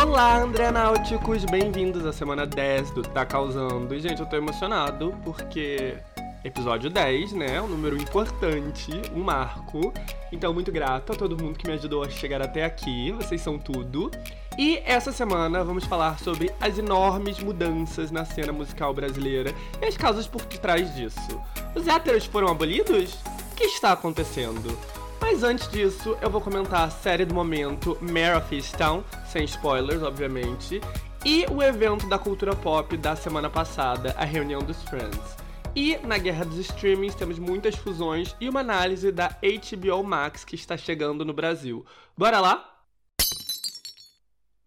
Olá, André Náuticos, bem-vindos à semana 10 do Tá Causando. E, gente, eu tô emocionado porque episódio 10, né? Um número importante, um marco. Então, muito grato a todo mundo que me ajudou a chegar até aqui. Vocês são tudo. E essa semana vamos falar sobre as enormes mudanças na cena musical brasileira e as causas por detrás disso. Os héteros foram abolidos? O que está acontecendo? Mas antes disso, eu vou comentar a série do momento Mare of Easttown, sem spoilers, obviamente, e o evento da cultura pop da semana passada, a reunião dos Friends. E na guerra dos streamings temos muitas fusões e uma análise da HBO Max que está chegando no Brasil. Bora lá?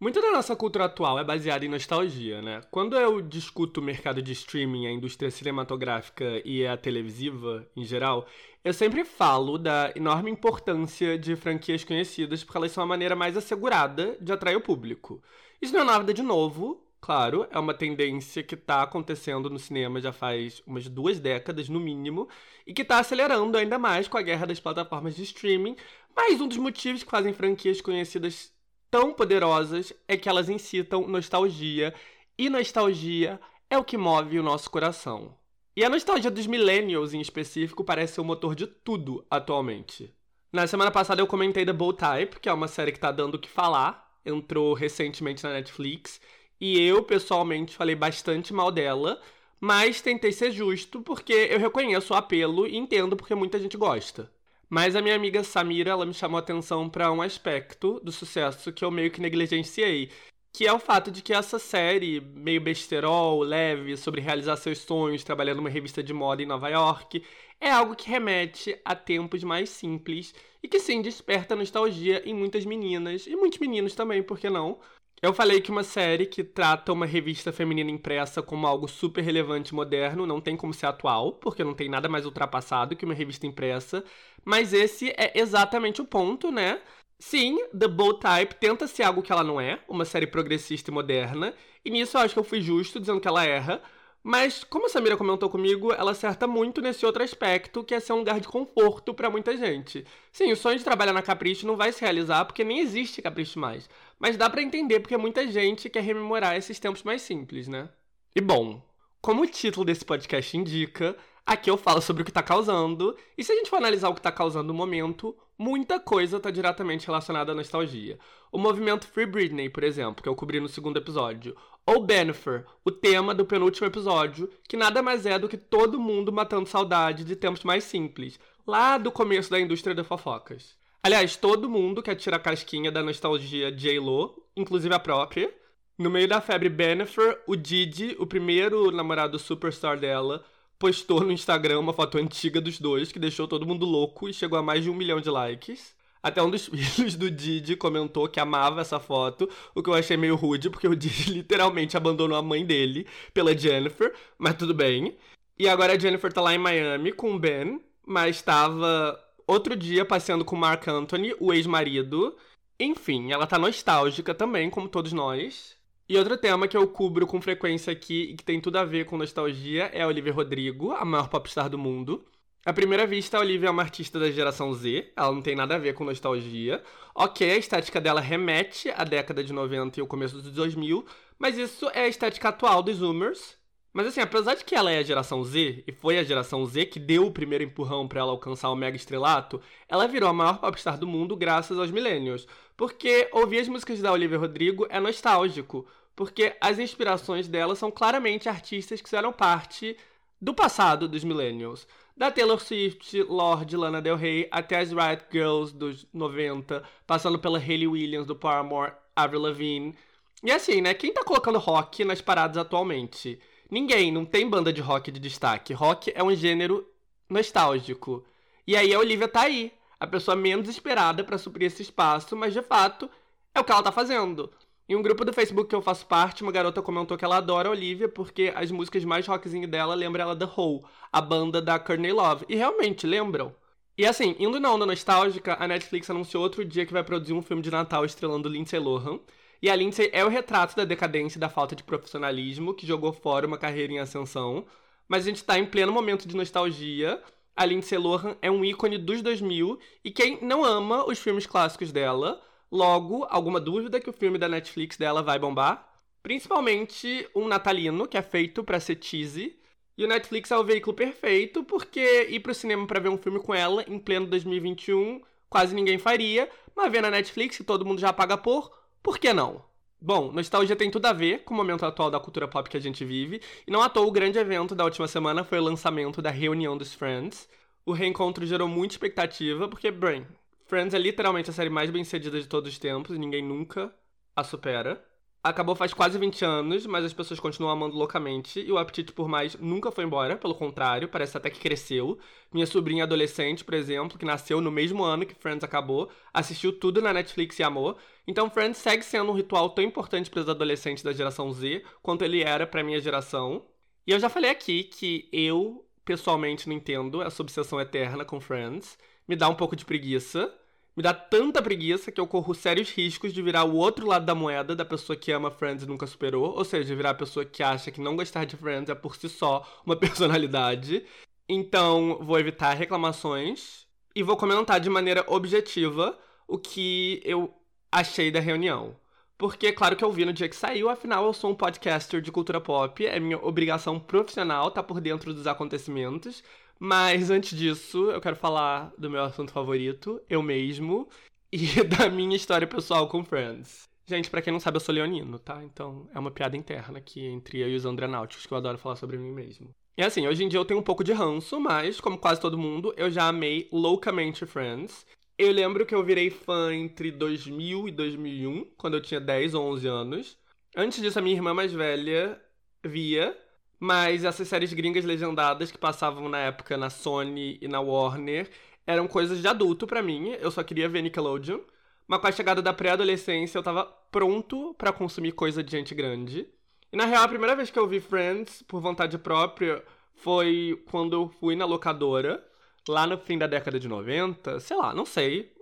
Muito da nossa cultura atual é baseada em nostalgia, né? Quando eu discuto o mercado de streaming, a indústria cinematográfica e a televisiva em geral, eu sempre falo da enorme importância de franquias conhecidas porque elas são a maneira mais assegurada de atrair o público. Isso não é nada de novo, claro, é uma tendência que está acontecendo no cinema já faz umas duas décadas, no mínimo, e que está acelerando ainda mais com a guerra das plataformas de streaming. Mas um dos motivos que fazem franquias conhecidas tão poderosas é que elas incitam nostalgia, e nostalgia é o que move o nosso coração. E a nostalgia dos millennials em específico parece ser o motor de tudo atualmente. Na semana passada eu comentei The Bold Type, que é uma série que tá dando o que falar, entrou recentemente na Netflix, e eu pessoalmente falei bastante mal dela, mas tentei ser justo porque eu reconheço o apelo e entendo porque muita gente gosta. Mas a minha amiga Samira, ela me chamou a atenção para um aspecto do sucesso que eu meio que negligenciei, que é o fato de que essa série, meio besterol, leve, sobre realizar seus sonhos, trabalhando numa revista de moda em Nova York, é algo que remete a tempos mais simples e que sim desperta nostalgia em muitas meninas e muitos meninos também, por que não? Eu falei que uma série que trata uma revista feminina impressa como algo super relevante e moderno não tem como ser atual, porque não tem nada mais ultrapassado que uma revista impressa. Mas esse é exatamente o ponto, né? Sim, The Bold Type tenta ser algo que ela não é, uma série progressista e moderna, e nisso eu acho que eu fui justo dizendo que ela erra, mas, como a Samira comentou comigo, ela acerta muito nesse outro aspecto, que é ser um lugar de conforto para muita gente. Sim, o sonho de trabalhar na Capricho não vai se realizar porque nem existe Capricho mais. Mas dá para entender porque muita gente quer rememorar esses tempos mais simples, né? E bom, como o título desse podcast indica, aqui eu falo sobre o que tá causando, e se a gente for analisar o que tá causando no momento, muita coisa tá diretamente relacionada à nostalgia. O movimento Free Britney, por exemplo, que eu cobri no segundo episódio, ou Bennifer, o tema do penúltimo episódio, que nada mais é do que todo mundo matando saudade de tempos mais simples, lá do começo da indústria de fofocas. Aliás, todo mundo quer tirar a casquinha da nostalgia J-Lo, inclusive a própria. No meio da febre Bennifer, o Didi, o primeiro namorado superstar dela, postou no Instagram uma foto antiga dos dois que deixou todo mundo louco e chegou a mais de um milhão de likes. Até um dos filhos do Didi comentou que amava essa foto, o que eu achei meio rude, porque o Didi literalmente abandonou a mãe dele pela Jennifer, mas tudo bem. E agora a Jennifer tá lá em Miami com o Ben, mas estava outro dia passeando com o Mark Anthony, o ex-marido. Enfim, ela tá nostálgica também, como todos nós. E outro tema que eu cubro com frequência aqui e que tem tudo a ver com nostalgia é a Olivia Rodrigo, a maior popstar do mundo. À primeira vista, a Olivia é uma artista da geração Z, ela não tem nada a ver com nostalgia. Ok, a estética dela remete à década de 90 e o começo dos 2000, mas isso é a estética atual dos Zoomers. Mas assim, apesar de que ela é a geração Z, e foi a geração Z que deu o primeiro empurrão para ela alcançar o mega estrelato, ela virou a maior popstar do mundo graças aos millennials. Porque ouvir as músicas da Olivia Rodrigo é nostálgico, porque as inspirações dela são claramente artistas que fizeram parte do passado dos millennials. Da Taylor Swift, Lorde, Lana Del Rey, até as Riot Girls dos 90, passando pela Hayley Williams do Paramore, Avril Lavigne. E assim, né? Quem tá colocando rock nas paradas atualmente? Ninguém, não tem banda de rock de destaque. Rock é um gênero nostálgico. E aí a Olivia tá aí, a pessoa menos esperada para suprir esse espaço, mas de fato é o que ela tá fazendo. Em um grupo do Facebook que eu faço parte, uma garota comentou que ela adora a Olivia porque as músicas mais rockzinho dela lembram ela da Hole, a banda da Courtney Love. E realmente, lembram. E assim, indo na onda nostálgica, a Netflix anunciou outro dia que vai produzir um filme de Natal estrelando Lindsay Lohan. E a Lindsay é o retrato da decadência e da falta de profissionalismo que jogou fora uma carreira em ascensão. Mas a gente tá em pleno momento de nostalgia. A Lindsay Lohan é um ícone dos 2000 e quem não ama os filmes clássicos dela Logo, alguma dúvida que o filme da Netflix dela vai bombar? Principalmente um natalino, que é feito para ser cheesy. E o Netflix é o veículo perfeito, porque ir pro cinema para ver um filme com ela em pleno 2021 quase ninguém faria, mas ver na Netflix, que todo mundo já paga por, por que não? Bom, nostalgia tem tudo a ver com o momento atual da cultura pop que a gente vive, e não à toa o grande evento da última semana foi o lançamento da reunião dos Friends. O reencontro gerou muita expectativa, porque, Brain, Friends é literalmente a série mais bem cedida de todos os tempos, e ninguém nunca a supera. Acabou faz quase 20 anos, mas as pessoas continuam amando loucamente e o apetite por mais nunca foi embora, pelo contrário, parece até que cresceu. Minha sobrinha adolescente, por exemplo, que nasceu no mesmo ano que Friends acabou, assistiu tudo na Netflix e amou. Então Friends segue sendo um ritual tão importante para os adolescentes da geração Z quanto ele era para minha geração. E eu já falei aqui que eu pessoalmente não entendo essa obsessão eterna com Friends. Me dá um pouco de preguiça. Me dá tanta preguiça que eu corro sérios riscos de virar o outro lado da moeda da pessoa que ama Friends e nunca superou, ou seja, virar a pessoa que acha que não gostar de Friends é por si só uma personalidade. Então, vou evitar reclamações e vou comentar de maneira objetiva o que eu achei da reunião. Porque, claro que eu vi no dia que saiu, afinal eu sou um podcaster de cultura pop, é minha obrigação profissional estar tá por dentro dos acontecimentos. Mas antes disso, eu quero falar do meu assunto favorito, eu mesmo, e da minha história pessoal com Friends. Gente, para quem não sabe, eu sou leonino, tá? Então é uma piada interna aqui entre eu e os Andrenáuticos, que eu adoro falar sobre mim mesmo. E assim, hoje em dia eu tenho um pouco de ranço, mas, como quase todo mundo, eu já amei loucamente Friends. Eu lembro que eu virei fã entre 2000 e 2001, quando eu tinha 10 ou 11 anos. Antes disso, a minha irmã mais velha via, mas essas séries gringas legendadas que passavam na época na Sony e na Warner eram coisas de adulto para mim. Eu só queria ver Nickelodeon. Mas com a chegada da pré-adolescência eu tava pronto para consumir coisa de gente grande. E na real, a primeira vez que eu vi Friends por vontade própria foi quando eu fui na locadora, lá no fim da década de 90, sei lá, não sei,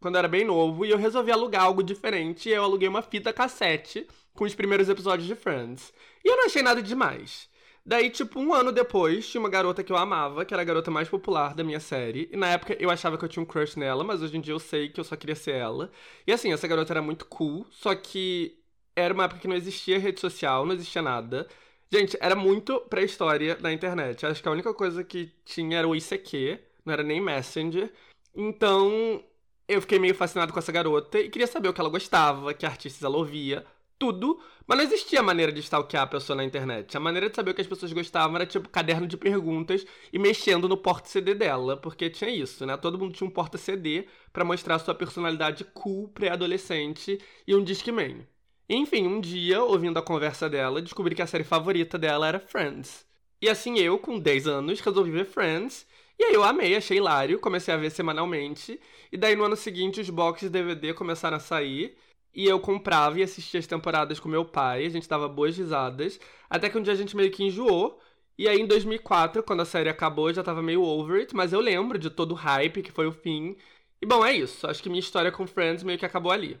quando eu era bem novo, e eu resolvi alugar algo diferente, e eu aluguei uma fita cassete com os primeiros episódios de Friends. E eu não achei nada demais. Daí, tipo, um ano depois, tinha uma garota que eu amava, que era a garota mais popular da minha série. E na época eu achava que eu tinha um crush nela, mas hoje em dia eu sei que eu só queria ser ela. E assim, essa garota era muito cool, só que era uma época que não existia rede social, não existia nada. Gente, era muito pré-história na internet. Acho que a única coisa que tinha era o ICQ, não era nem Messenger. Então, eu fiquei meio fascinado com essa garota e queria saber o que ela gostava, que artistas ela ouvia tudo, mas não existia maneira de stalkear a pessoa na internet. A maneira de saber o que as pessoas gostavam era tipo caderno de perguntas e mexendo no porta-CD dela, porque tinha isso, né? Todo mundo tinha um porta-CD para mostrar sua personalidade cool pré-adolescente e um Discman. Enfim, um dia, ouvindo a conversa dela, descobri que a série favorita dela era Friends. E assim eu, com 10 anos, resolvi ver Friends. E aí eu amei, achei hilário, comecei a ver semanalmente. E daí no ano seguinte os boxes de DVD começaram a sair. E eu comprava e assistia as temporadas com meu pai, a gente dava boas risadas. Até que um dia a gente meio que enjoou. E aí em 2004, quando a série acabou, eu já tava meio over it, mas eu lembro de todo o hype que foi o fim. E bom, é isso. Acho que minha história com Friends meio que acabou ali.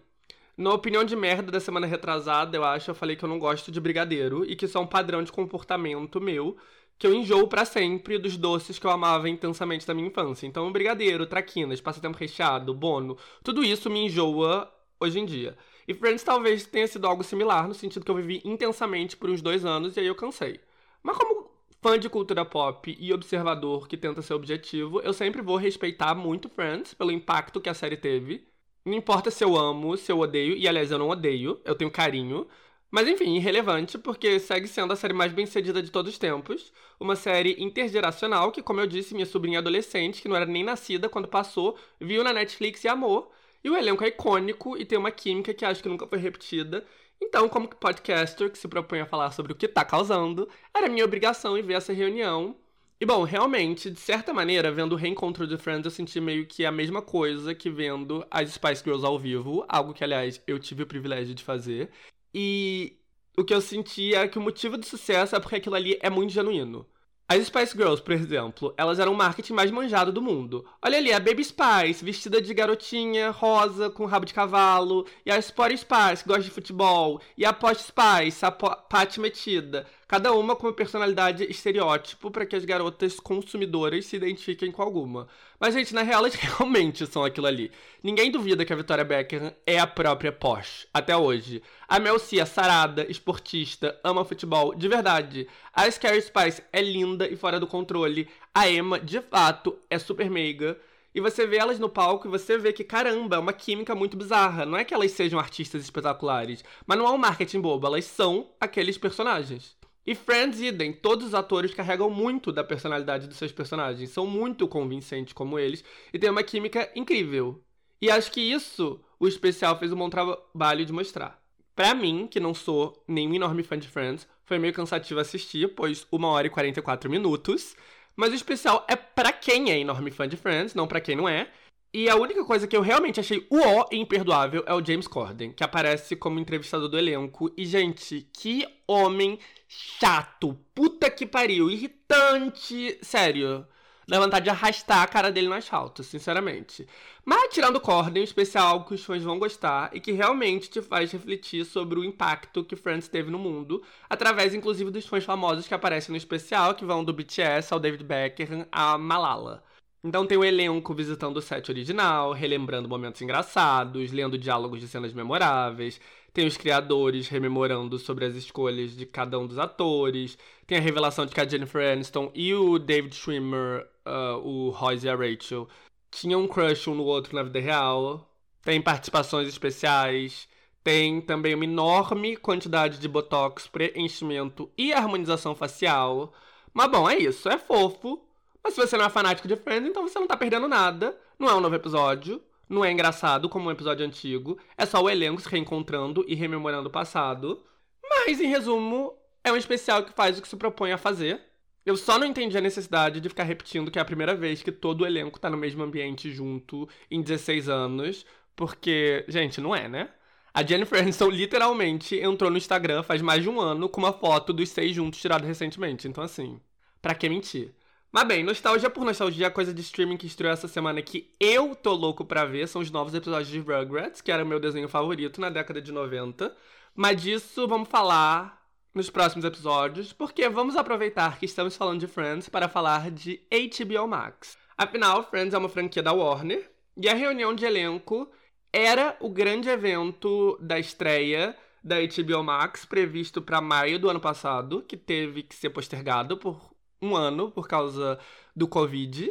Na opinião de merda da semana retrasada, eu acho, eu falei que eu não gosto de brigadeiro e que isso é um padrão de comportamento meu, que eu enjoo para sempre dos doces que eu amava intensamente da minha infância. Então, brigadeiro, traquinas, passatempo recheado, bono, tudo isso me enjoa hoje em dia. E Friends talvez tenha sido algo similar, no sentido que eu vivi intensamente por uns dois anos e aí eu cansei. Mas como fã de cultura pop e observador que tenta ser objetivo, eu sempre vou respeitar muito Friends pelo impacto que a série teve. Não importa se eu amo, se eu odeio, e aliás eu não odeio, eu tenho carinho. Mas enfim, irrelevante, porque segue sendo a série mais bem cedida de todos os tempos. Uma série intergeracional que, como eu disse, minha sobrinha adolescente, que não era nem nascida quando passou, viu na Netflix e amou. E o elenco é icônico e tem uma química que acho que nunca foi repetida. Então, como podcaster que se propõe a falar sobre o que tá causando, era minha obrigação ir ver essa reunião. E bom, realmente, de certa maneira, vendo o reencontro de Friends, eu senti meio que a mesma coisa que vendo as Spice Girls ao vivo, algo que, aliás, eu tive o privilégio de fazer. E o que eu senti é que o motivo do sucesso é porque aquilo ali é muito genuíno. As Spice Girls, por exemplo, elas eram o marketing mais manjado do mundo. Olha ali, a Baby Spice, vestida de garotinha, rosa, com rabo de cavalo. E a Sport Spice, que gosta de futebol. E a Posh Spice, a Pat metida. Cada uma com uma personalidade estereótipo para que as garotas consumidoras se identifiquem com alguma. Mas, gente, na real, elas realmente são aquilo ali. Ninguém duvida que a Victoria Beckham é a própria Porsche, até hoje. A Mel C é sarada, esportista, ama futebol, de verdade. A Scary Spice é linda e fora do controle. A Emma, de fato, é super meiga. E você vê elas no palco e você vê que, caramba, é uma química muito bizarra. Não é que elas sejam artistas espetaculares, mas não é um marketing bobo, elas são aqueles personagens. E Friends idem, todos os atores carregam muito da personalidade dos seus personagens, são muito convincentes como eles e tem uma química incrível. E acho que isso o especial fez um bom trabalho de mostrar. Para mim, que não sou nenhum enorme fã de Friends, foi meio cansativo assistir, pois 1 hora e 44 minutos. Mas o especial é para quem é enorme fã de Friends, não para quem não é. E a única coisa que eu realmente achei uó e imperdoável é o James Corden, que aparece como entrevistador do elenco. E, gente, que homem chato. Puta que pariu. Irritante. Sério. Dá vontade de arrastar a cara dele no asfalto, sinceramente. Mas, tirando o Corden, o especial que os fãs vão gostar e que realmente te faz refletir sobre o impacto que Friends teve no mundo, através, inclusive, dos fãs famosos que aparecem no especial, que vão do BTS ao David Beckham a Malala. Então tem o elenco visitando o set original, relembrando momentos engraçados, lendo diálogos de cenas memoráveis. Tem os criadores rememorando sobre as escolhas de cada um dos atores. Tem a revelação de que a Jennifer Aniston e o David Schwimmer, uh, o Royce e a Rachel, tinham um crush um no outro na vida real. Tem participações especiais. Tem também uma enorme quantidade de botox, preenchimento e harmonização facial. Mas bom, é isso. É fofo mas se você não é fanático de Friends, então você não tá perdendo nada. Não é um novo episódio. Não é engraçado como um episódio antigo. É só o elenco se reencontrando e rememorando o passado. Mas, em resumo, é um especial que faz o que se propõe a fazer. Eu só não entendi a necessidade de ficar repetindo que é a primeira vez que todo o elenco tá no mesmo ambiente junto em 16 anos. Porque, gente, não é, né? A Jennifer Aniston literalmente entrou no Instagram faz mais de um ano com uma foto dos seis juntos tirada recentemente. Então, assim, pra que mentir? Mas bem, nostalgia por nostalgia, coisa de streaming que estreou essa semana que eu tô louco pra ver são os novos episódios de Rugrats, que era o meu desenho favorito na década de 90. Mas disso vamos falar nos próximos episódios, porque vamos aproveitar que estamos falando de Friends para falar de HBO Max. Afinal, Friends é uma franquia da Warner, e a reunião de elenco era o grande evento da estreia da HBO Max, previsto para maio do ano passado, que teve que ser postergado por um ano por causa do Covid.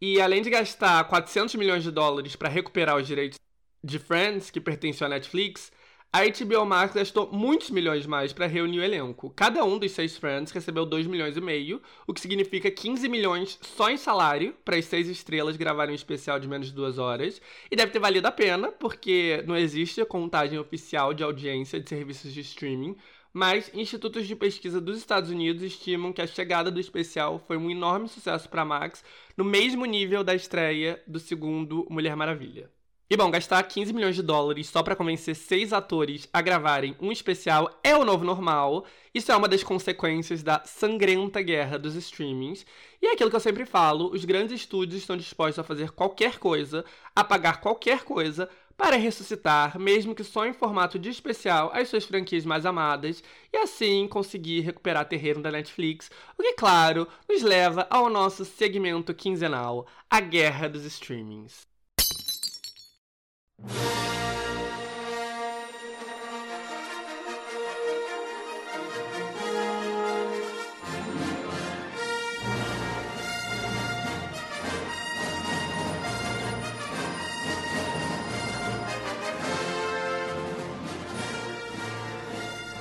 E além de gastar 400 milhões de dólares para recuperar os direitos de Friends, que pertenciam à Netflix, a HBO Max gastou muitos milhões mais para reunir o elenco. Cada um dos seis Friends recebeu 2 milhões e meio, o que significa 15 milhões só em salário para as seis estrelas gravarem um especial de menos de duas horas. E deve ter valido a pena, porque não existe a contagem oficial de audiência de serviços de streaming, mas institutos de pesquisa dos Estados Unidos estimam que a chegada do especial foi um enorme sucesso para Max, no mesmo nível da estreia do segundo Mulher Maravilha. E bom, gastar 15 milhões de dólares só para convencer seis atores a gravarem um especial é o novo normal. Isso é uma das consequências da sangrenta guerra dos streamings. E é aquilo que eu sempre falo: os grandes estúdios estão dispostos a fazer qualquer coisa, a pagar qualquer coisa, para ressuscitar, mesmo que só em formato de especial, as suas franquias mais amadas e assim conseguir recuperar terreno da Netflix, o que, claro, nos leva ao nosso segmento quinzenal, a Guerra dos Streamings.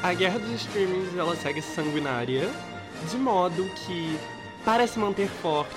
A guerra dos streamings ela segue sanguinária, de modo que, para se manter forte,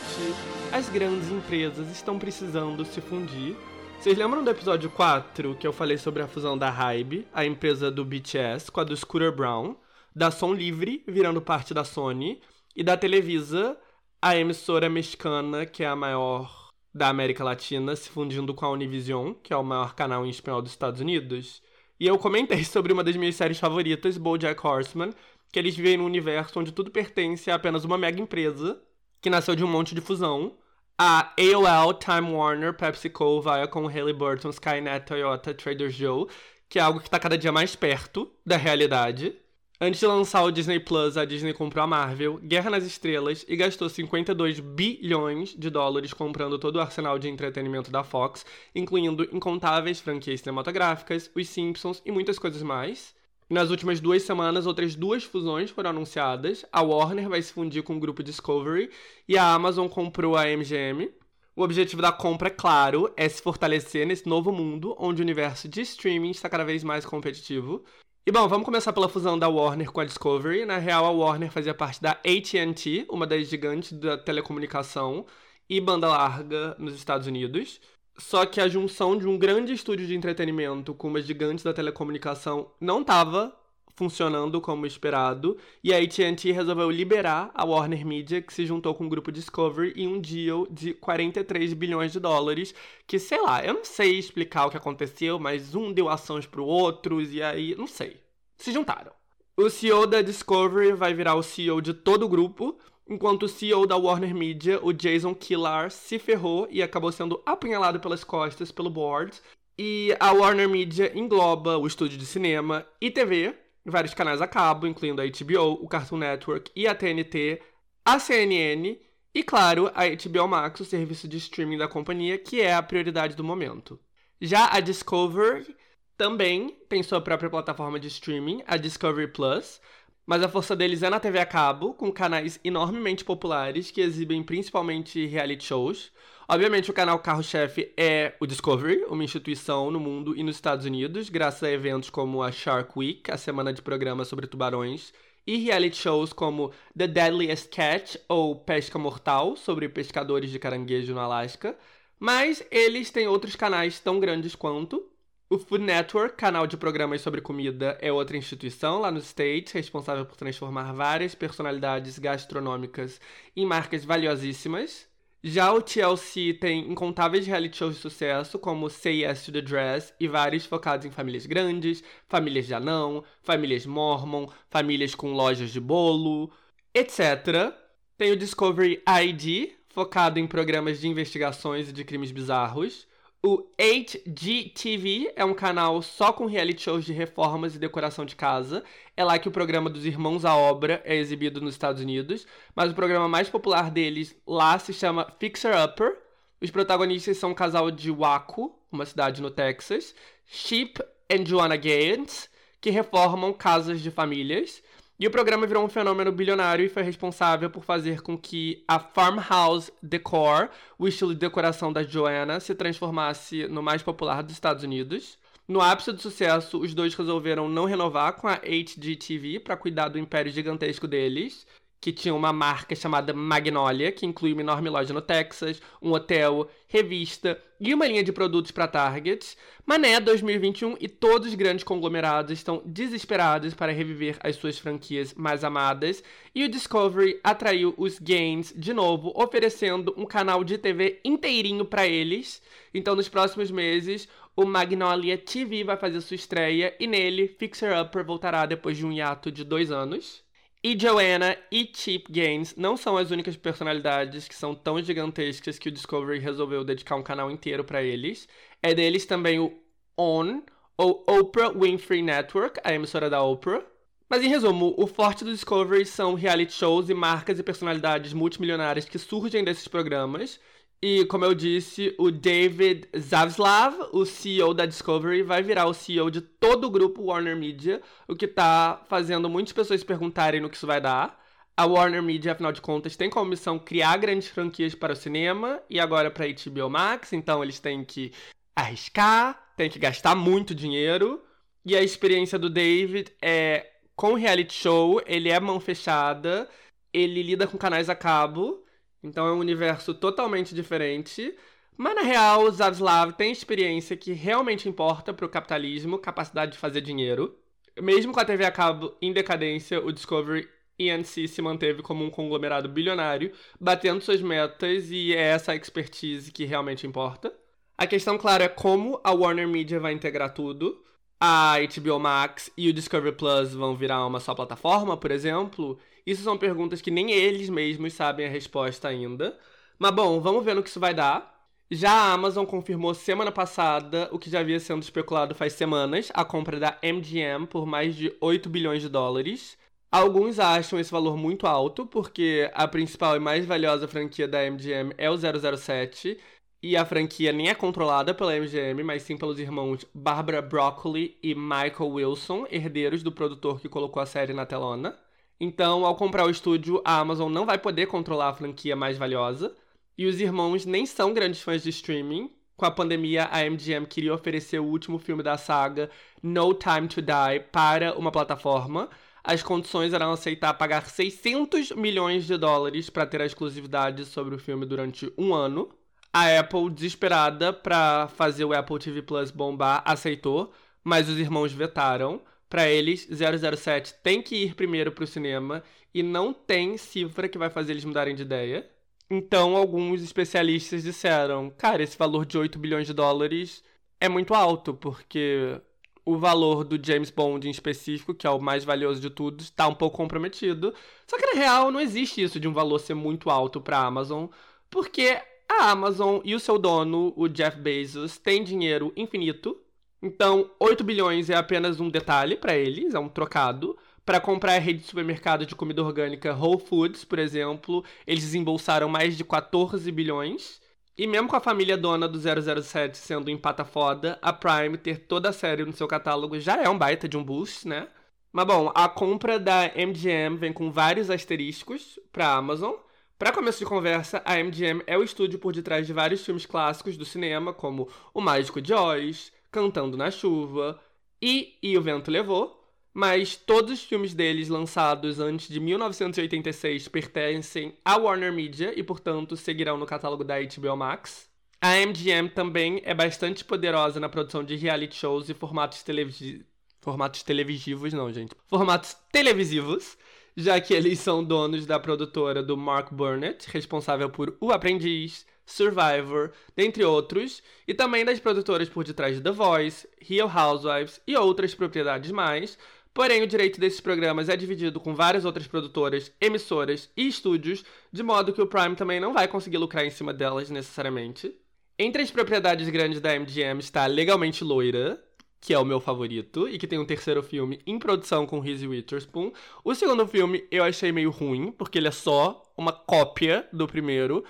as grandes empresas estão precisando se fundir. Vocês lembram do episódio 4 que eu falei sobre a fusão da Hybe, a empresa do BTS, com a do Scooter Brown, da Som Livre virando parte da Sony e da Televisa, a emissora mexicana que é a maior da América Latina, se fundindo com a Univision, que é o maior canal em espanhol dos Estados Unidos? E eu comentei sobre uma das minhas séries favoritas, BoJack Horseman, que eles vivem num universo onde tudo pertence a apenas uma mega empresa, que nasceu de um monte de fusão. A AOL, Time Warner, PepsiCo, Viacom, Halliburton, Skynet, Toyota, Trader Joe, que é algo que está cada dia mais perto da realidade. Antes de lançar o Disney Plus, a Disney comprou a Marvel, Guerra nas Estrelas e gastou 52 bilhões de dólares comprando todo o arsenal de entretenimento da Fox, incluindo incontáveis franquias cinematográficas, os Simpsons e muitas coisas mais. Nas últimas duas semanas, outras duas fusões foram anunciadas. A Warner vai se fundir com o grupo Discovery e a Amazon comprou a MGM. O objetivo da compra, é claro, é se fortalecer nesse novo mundo onde o universo de streaming está cada vez mais competitivo. E bom, vamos começar pela fusão da Warner com a Discovery. Na real, a Warner fazia parte da AT&T, uma das gigantes da telecomunicação e banda larga nos Estados Unidos. Só que a junção de um grande estúdio de entretenimento com uma gigante da telecomunicação não estava funcionando como esperado, e a AT&T resolveu liberar a Warner Media, que se juntou com o grupo Discovery em um deal de 43 bilhões de dólares, que sei lá, eu não sei explicar o que aconteceu, mas um deu ações pro outro e aí, não sei. Se juntaram. O CEO da Discovery vai virar o CEO de todo o grupo, enquanto o CEO da Warner Media, o Jason Killar, se ferrou e acabou sendo apunhalado pelas costas pelo board. E a Warner Media engloba o estúdio de cinema e TV, vários canais a cabo, incluindo a HBO, o Cartoon Network e a TNT, a CNN e, claro, a HBO Max, o serviço de streaming da companhia, que é a prioridade do momento. Já a Discovery também tem sua própria plataforma de streaming, a Discovery Plus, mas a força deles é na TV a cabo, com canais enormemente populares que exibem principalmente reality shows. Obviamente, o canal carro-chefe é o Discovery, uma instituição no mundo e nos Estados Unidos, graças a eventos como a Shark Week, a semana de programas sobre tubarões, e reality shows como The Deadliest Catch ou Pesca Mortal, sobre pescadores de caranguejo no Alasca. Mas eles têm outros canais tão grandes quanto. O Food Network, canal de programas sobre comida, é outra instituição lá nos States, responsável por transformar várias personalidades gastronômicas em marcas valiosíssimas. Já o TLC tem incontáveis reality shows de sucesso, como Say Yes to the Dress, e vários focados em famílias grandes, famílias de anão, famílias mormon, famílias com lojas de bolo, etc. Tem o Discovery ID, focado em programas de investigações e de crimes bizarros. O HGTV é um canal só com reality shows de reformas e decoração de casa. É lá que o programa dos Irmãos à Obra é exibido nos Estados Unidos, mas o programa mais popular deles lá se chama Fixer Upper. Os protagonistas são o casal de Waco, uma cidade no Texas, Sheep and Joanna Gaines, que reformam casas de famílias. E o programa virou um fenômeno bilionário e foi responsável por fazer com que a Farmhouse Decor, o estilo de decoração da Joanna, se transformasse no mais popular dos Estados Unidos. No ápice do sucesso, os dois resolveram não renovar com a HGTV para cuidar do império gigantesco deles que tinha uma marca chamada Magnolia, que inclui uma enorme loja no Texas, um hotel, revista e uma linha de produtos para Target. Mané 2021 e todos os grandes conglomerados estão desesperados para reviver as suas franquias mais amadas, e o Discovery atraiu os Gains de novo, oferecendo um canal de TV inteirinho para eles. Então, nos próximos meses, o Magnolia TV vai fazer sua estreia e nele Fixer Upper voltará depois de um hiato de dois anos. E Joanna e Chip Gaines não são as únicas personalidades que são tão gigantescas que o Discovery resolveu dedicar um canal inteiro para eles. É deles também o ON, ou Oprah Winfrey Network, a emissora da Oprah. Mas em resumo, o forte do Discovery são reality shows e marcas e personalidades multimilionárias que surgem desses programas. E, como eu disse, o David Zaslav, o CEO da Discovery, vai virar o CEO de todo o grupo Warner Media, o que tá fazendo muitas pessoas perguntarem no que isso vai dar. A Warner Media, afinal de contas, tem como missão criar grandes franquias para o cinema e agora para HBO Max, então eles têm que arriscar, têm que gastar muito dinheiro. E a experiência do David é com reality show, ele é mão fechada, ele lida com canais a cabo então é um universo totalmente diferente. Mas na real, o Zaslav tem experiência que realmente importa para o capitalismo, capacidade de fazer dinheiro. Mesmo com a TV a cabo em decadência, o Discovery ENC se manteve como um conglomerado bilionário, batendo suas metas e é essa expertise que realmente importa. A questão, claro, é como a Warner Media vai integrar tudo. A HBO Max e o Discovery Plus vão virar uma só plataforma, por exemplo, isso são perguntas que nem eles mesmos sabem a resposta ainda. Mas bom, vamos ver no que isso vai dar. Já a Amazon confirmou semana passada o que já havia sendo especulado faz semanas, a compra da MGM por mais de 8 bilhões de dólares. Alguns acham esse valor muito alto, porque a principal e mais valiosa franquia da MGM é o 007, e a franquia nem é controlada pela MGM, mas sim pelos irmãos Barbara Broccoli e Michael Wilson, herdeiros do produtor que colocou a série na telona. Então, ao comprar o estúdio, a Amazon não vai poder controlar a franquia mais valiosa. E os irmãos nem são grandes fãs de streaming. Com a pandemia, a MGM queria oferecer o último filme da saga, No Time to Die, para uma plataforma. As condições eram aceitar pagar 600 milhões de dólares para ter a exclusividade sobre o filme durante um ano. A Apple, desesperada para fazer o Apple TV Plus bombar, aceitou, mas os irmãos vetaram. Para eles, 007 tem que ir primeiro para o cinema e não tem cifra que vai fazer eles mudarem de ideia. Então, alguns especialistas disseram: cara, esse valor de 8 bilhões de dólares é muito alto, porque o valor do James Bond em específico, que é o mais valioso de tudo, está um pouco comprometido. Só que na real não existe isso de um valor ser muito alto para a Amazon, porque a Amazon e o seu dono, o Jeff Bezos, têm dinheiro infinito então, 8 bilhões é apenas um detalhe para eles, é um trocado. Para comprar a rede de supermercado de comida orgânica Whole Foods, por exemplo, eles desembolsaram mais de 14 bilhões. E mesmo com a família dona do 007 sendo empata foda, a Prime ter toda a série no seu catálogo já é um baita de um boost, né? Mas bom, a compra da MGM vem com vários asteriscos para Amazon. Para começo de conversa, a MGM é o estúdio por detrás de vários filmes clássicos do cinema, como O Mágico de Oz, Cantando na Chuva e E o Vento Levou, mas todos os filmes deles lançados antes de 1986 pertencem à Warner Media e, portanto, seguirão no catálogo da HBO Max. A MGM também é bastante poderosa na produção de reality shows e formatos, televisi formatos televisivos, não, gente. Formatos televisivos, já que eles são donos da produtora do Mark Burnett, responsável por O Aprendiz, Survivor, dentre outros, e também das produtoras por detrás de The Voice, Real Housewives e outras propriedades mais. Porém, o direito desses programas é dividido com várias outras produtoras, emissoras e estúdios, de modo que o Prime também não vai conseguir lucrar em cima delas necessariamente. Entre as propriedades grandes da MGM está Legalmente Loira, que é o meu favorito, e que tem um terceiro filme em produção com Reese Witherspoon. O segundo filme eu achei meio ruim, porque ele é só uma cópia do primeiro,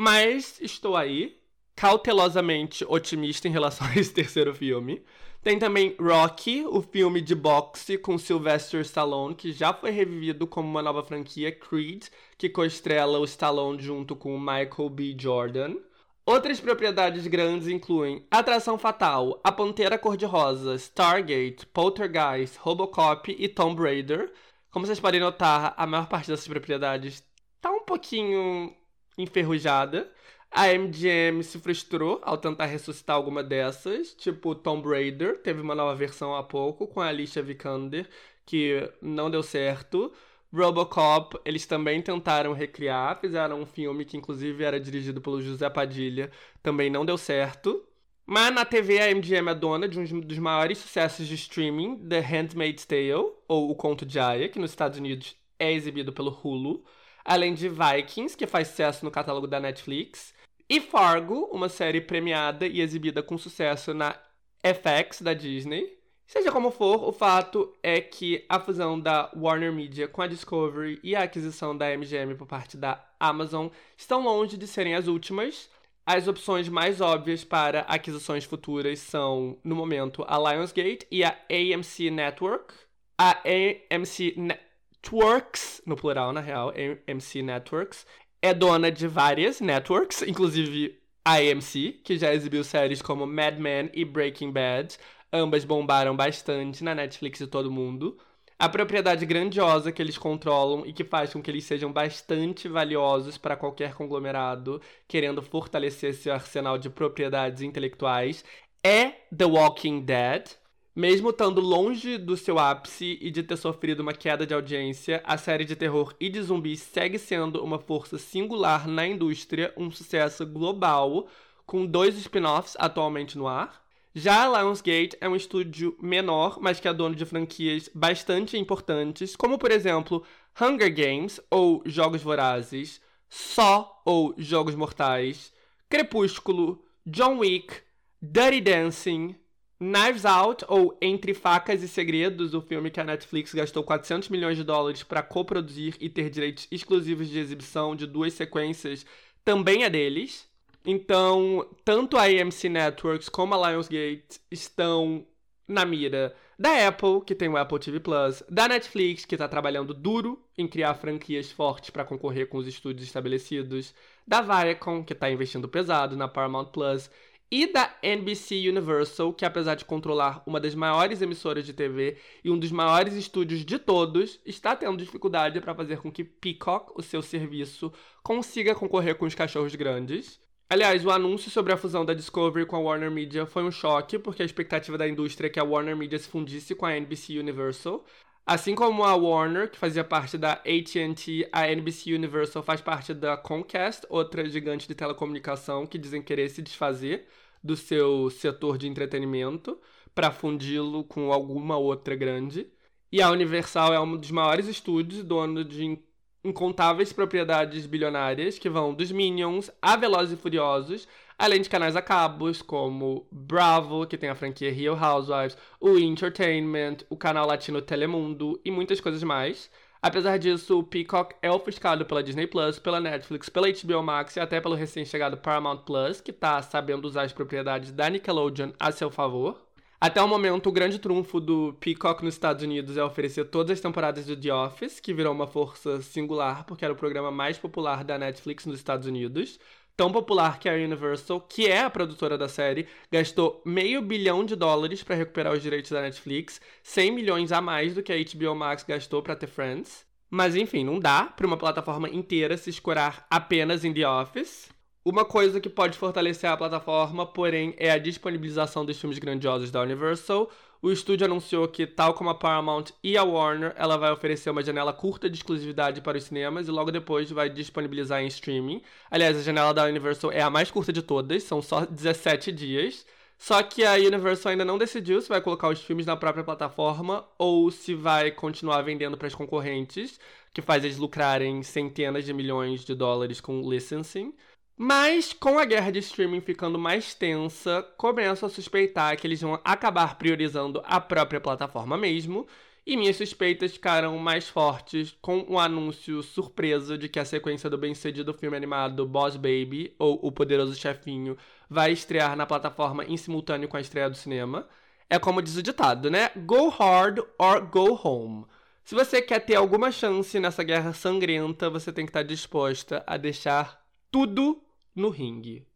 mas estou aí, cautelosamente otimista em relação a esse terceiro filme. Tem também Rocky, o filme de boxe com Sylvester Stallone, que já foi revivido como uma nova franquia, Creed, que coestrela o Stallone junto com Michael B. Jordan. Outras propriedades grandes incluem Atração Fatal, A Pantera Cor-de-Rosa, Stargate, Poltergeist, Robocop e Tomb Raider. Como vocês podem notar, a maior parte dessas propriedades tá um pouquinho enferrujada. A MGM se frustrou ao tentar ressuscitar alguma dessas, tipo Tomb Raider, teve uma nova versão há pouco com a Alicia Vikander, que não deu certo. Robocop, eles também tentaram recriar, fizeram um filme que inclusive era dirigido pelo José Padilha, também não deu certo. Mas na TV a MGM é dona de um dos maiores sucessos de streaming, The Handmaid's Tale, ou O Conto de Aya, que nos Estados Unidos é exibido pelo Hulu além de Vikings, que faz sucesso no catálogo da Netflix, e Fargo, uma série premiada e exibida com sucesso na FX da Disney. Seja como for, o fato é que a fusão da Warner Media com a Discovery e a aquisição da MGM por parte da Amazon estão longe de serem as últimas. As opções mais óbvias para aquisições futuras são, no momento, a Lionsgate e a AMC Network. A AMC Network Twerks, no plural, na real, AMC Networks, é dona de várias networks, inclusive a AMC, que já exibiu séries como Mad Men e Breaking Bad. Ambas bombaram bastante na Netflix de todo mundo. A propriedade grandiosa que eles controlam e que faz com que eles sejam bastante valiosos para qualquer conglomerado querendo fortalecer seu arsenal de propriedades intelectuais é The Walking Dead, mesmo estando longe do seu ápice e de ter sofrido uma queda de audiência, a série de terror e de zumbis segue sendo uma força singular na indústria, um sucesso global, com dois spin-offs atualmente no ar. Já a Lionsgate é um estúdio menor, mas que é dono de franquias bastante importantes, como por exemplo Hunger Games ou Jogos Vorazes, Só ou Jogos Mortais, Crepúsculo, John Wick, Dirty Dancing, Knives Out, ou Entre Facas e Segredos, o filme que a Netflix gastou 400 milhões de dólares para coproduzir e ter direitos exclusivos de exibição de duas sequências, também é deles. Então, tanto a AMC Networks como a Lionsgate estão na mira da Apple, que tem o Apple TV Plus, da Netflix, que está trabalhando duro em criar franquias fortes para concorrer com os estúdios estabelecidos, da Viacom, que está investindo pesado na Paramount Plus, e da NBC Universal, que apesar de controlar uma das maiores emissoras de TV e um dos maiores estúdios de todos, está tendo dificuldade para fazer com que Peacock, o seu serviço, consiga concorrer com os cachorros grandes. Aliás, o anúncio sobre a fusão da Discovery com a Warner Media foi um choque, porque a expectativa da indústria é que a Warner Media se fundisse com a NBC Universal. Assim como a Warner, que fazia parte da AT&T, a NBC Universal faz parte da Comcast, outra gigante de telecomunicação que dizem querer se desfazer do seu setor de entretenimento para fundi-lo com alguma outra grande. E a Universal é um dos maiores estúdios, dono de incontáveis propriedades bilionárias que vão dos Minions a Velozes e Furiosos, além de canais a cabos como Bravo, que tem a franquia Real Housewives, o Entertainment, o canal latino Telemundo e muitas coisas mais. Apesar disso, o Peacock é ofuscado pela Disney Plus, pela Netflix, pela HBO Max e até pelo recém-chegado Paramount Plus, que está sabendo usar as propriedades da Nickelodeon a seu favor. Até o momento, o grande trunfo do Peacock nos Estados Unidos é oferecer todas as temporadas do The Office, que virou uma força singular porque era o programa mais popular da Netflix nos Estados Unidos. Tão popular que a Universal, que é a produtora da série, gastou meio bilhão de dólares para recuperar os direitos da Netflix, 100 milhões a mais do que a HBO Max gastou para ter Friends. Mas enfim, não dá para uma plataforma inteira se escorar apenas em The Office. Uma coisa que pode fortalecer a plataforma, porém, é a disponibilização dos filmes grandiosos da Universal. O estúdio anunciou que, tal como a Paramount e a Warner, ela vai oferecer uma janela curta de exclusividade para os cinemas e logo depois vai disponibilizar em streaming. Aliás, a janela da Universal é a mais curta de todas, são só 17 dias. Só que a Universal ainda não decidiu se vai colocar os filmes na própria plataforma ou se vai continuar vendendo para as concorrentes, que faz eles lucrarem centenas de milhões de dólares com licensing. Mas com a guerra de streaming ficando mais tensa, começo a suspeitar que eles vão acabar priorizando a própria plataforma mesmo. E minhas suspeitas ficaram mais fortes com o anúncio surpresa de que a sequência do bem-sucedido filme animado Boss Baby, ou O Poderoso Chefinho, vai estrear na plataforma em simultâneo com a estreia do cinema. É como diz o ditado, né? Go hard or go home. Se você quer ter alguma chance nessa guerra sangrenta, você tem que estar disposta a deixar tudo no ringue.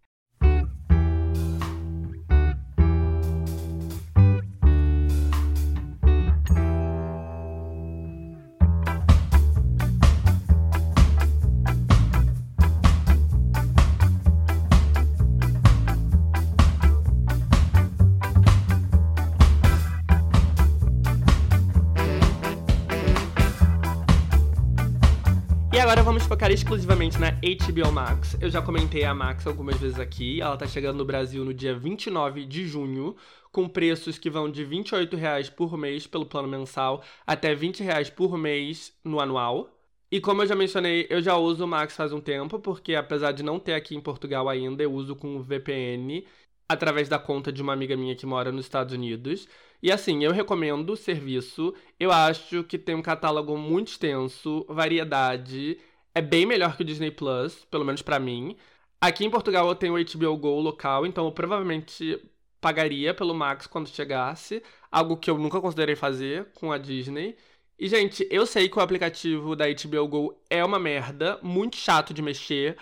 Vamos focar exclusivamente na HBO Max. Eu já comentei a Max algumas vezes aqui. Ela tá chegando no Brasil no dia 29 de junho, com preços que vão de R$ 28,00 por mês pelo plano mensal até R$ 20,00 por mês no anual. E como eu já mencionei, eu já uso o Max faz um tempo, porque apesar de não ter aqui em Portugal ainda, eu uso com VPN através da conta de uma amiga minha que mora nos Estados Unidos. E assim, eu recomendo o serviço. Eu acho que tem um catálogo muito extenso, variedade. É bem melhor que o Disney Plus, pelo menos para mim. Aqui em Portugal eu tenho o HBO Go local, então eu provavelmente pagaria pelo Max quando chegasse, algo que eu nunca considerei fazer com a Disney. E gente, eu sei que o aplicativo da HBO Go é uma merda, muito chato de mexer,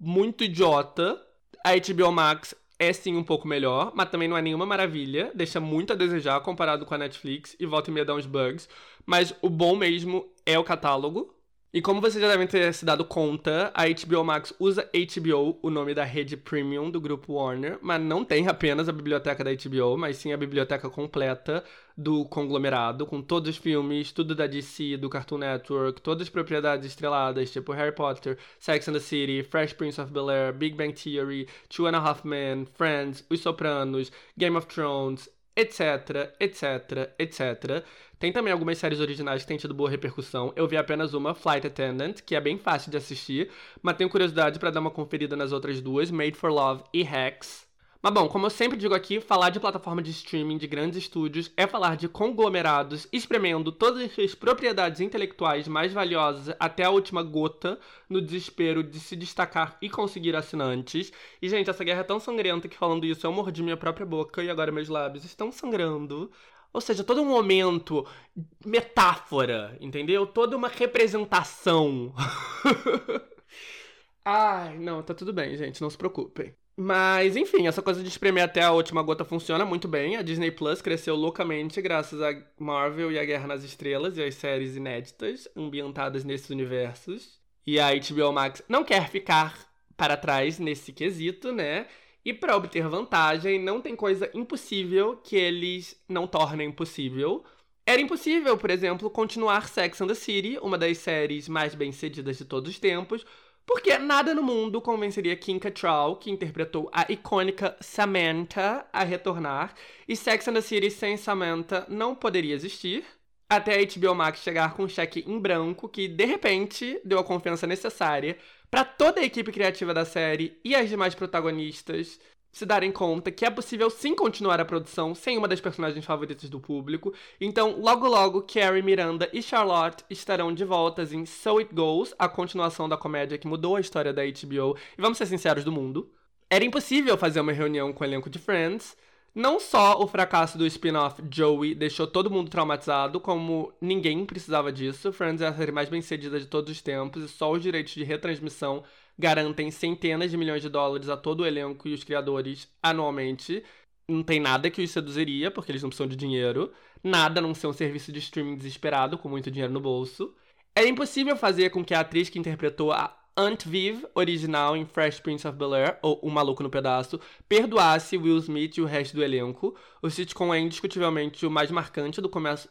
muito idiota. A HBO Max é sim um pouco melhor, mas também não é nenhuma maravilha. Deixa muito a desejar comparado com a Netflix e volta e meia dá uns bugs. Mas o bom mesmo é o catálogo. E como vocês já devem ter se dado conta, a HBO Max usa HBO, o nome da rede premium do grupo Warner, mas não tem apenas a biblioteca da HBO, mas sim a biblioteca completa do conglomerado, com todos os filmes, tudo da DC, do Cartoon Network, todas as propriedades estreladas, tipo Harry Potter, Sex and the City, Fresh Prince of Bel-Air, Big Bang Theory, Two and a Half Men, Friends, Os Sopranos, Game of Thrones, etc, etc, etc. Tem também algumas séries originais que têm tido boa repercussão. Eu vi apenas uma, Flight Attendant, que é bem fácil de assistir, mas tenho curiosidade para dar uma conferida nas outras duas, Made for Love e Hacks. Mas bom, como eu sempre digo aqui, falar de plataforma de streaming de grandes estúdios é falar de conglomerados espremendo todas as suas propriedades intelectuais mais valiosas até a última gota no desespero de se destacar e conseguir assinantes. E, gente, essa guerra é tão sangrenta que falando isso eu mordi minha própria boca e agora meus lábios estão sangrando. Ou seja, todo um momento, metáfora, entendeu? Toda uma representação. Ai, não, tá tudo bem, gente, não se preocupem. Mas, enfim, essa coisa de espremer até a última gota funciona muito bem. A Disney Plus cresceu loucamente graças a Marvel e a Guerra nas Estrelas e as séries inéditas ambientadas nesses universos. E a HBO Max não quer ficar para trás nesse quesito, né? E para obter vantagem, não tem coisa impossível que eles não tornem possível. Era impossível, por exemplo, continuar Sex and the City, uma das séries mais bem-sucedidas de todos os tempos, porque nada no mundo convenceria Kim Cattrall, que interpretou a icônica Samantha, a retornar, e Sex and the City sem Samantha não poderia existir, até a HBO Max chegar com um cheque em branco que, de repente, deu a confiança necessária para toda a equipe criativa da série e as demais protagonistas se darem conta que é possível sim continuar a produção sem uma das personagens favoritas do público. Então, logo logo, Carrie, Miranda e Charlotte estarão de voltas em So It Goes, a continuação da comédia que mudou a história da HBO e vamos ser sinceros do mundo. Era impossível fazer uma reunião com o elenco de Friends. Não só o fracasso do spin-off Joey deixou todo mundo traumatizado, como ninguém precisava disso. Friends é a série mais bem cedida de todos os tempos e só os direitos de retransmissão garantem centenas de milhões de dólares a todo o elenco e os criadores anualmente. Não tem nada que os seduziria, porque eles não precisam de dinheiro. Nada a não ser um serviço de streaming desesperado, com muito dinheiro no bolso. É impossível fazer com que a atriz que interpretou a Aunt Viv, original em Fresh Prince of Bel-Air, ou O Maluco no Pedaço, perdoasse Will Smith e o resto do elenco. O sitcom é indiscutivelmente o mais marcante do começo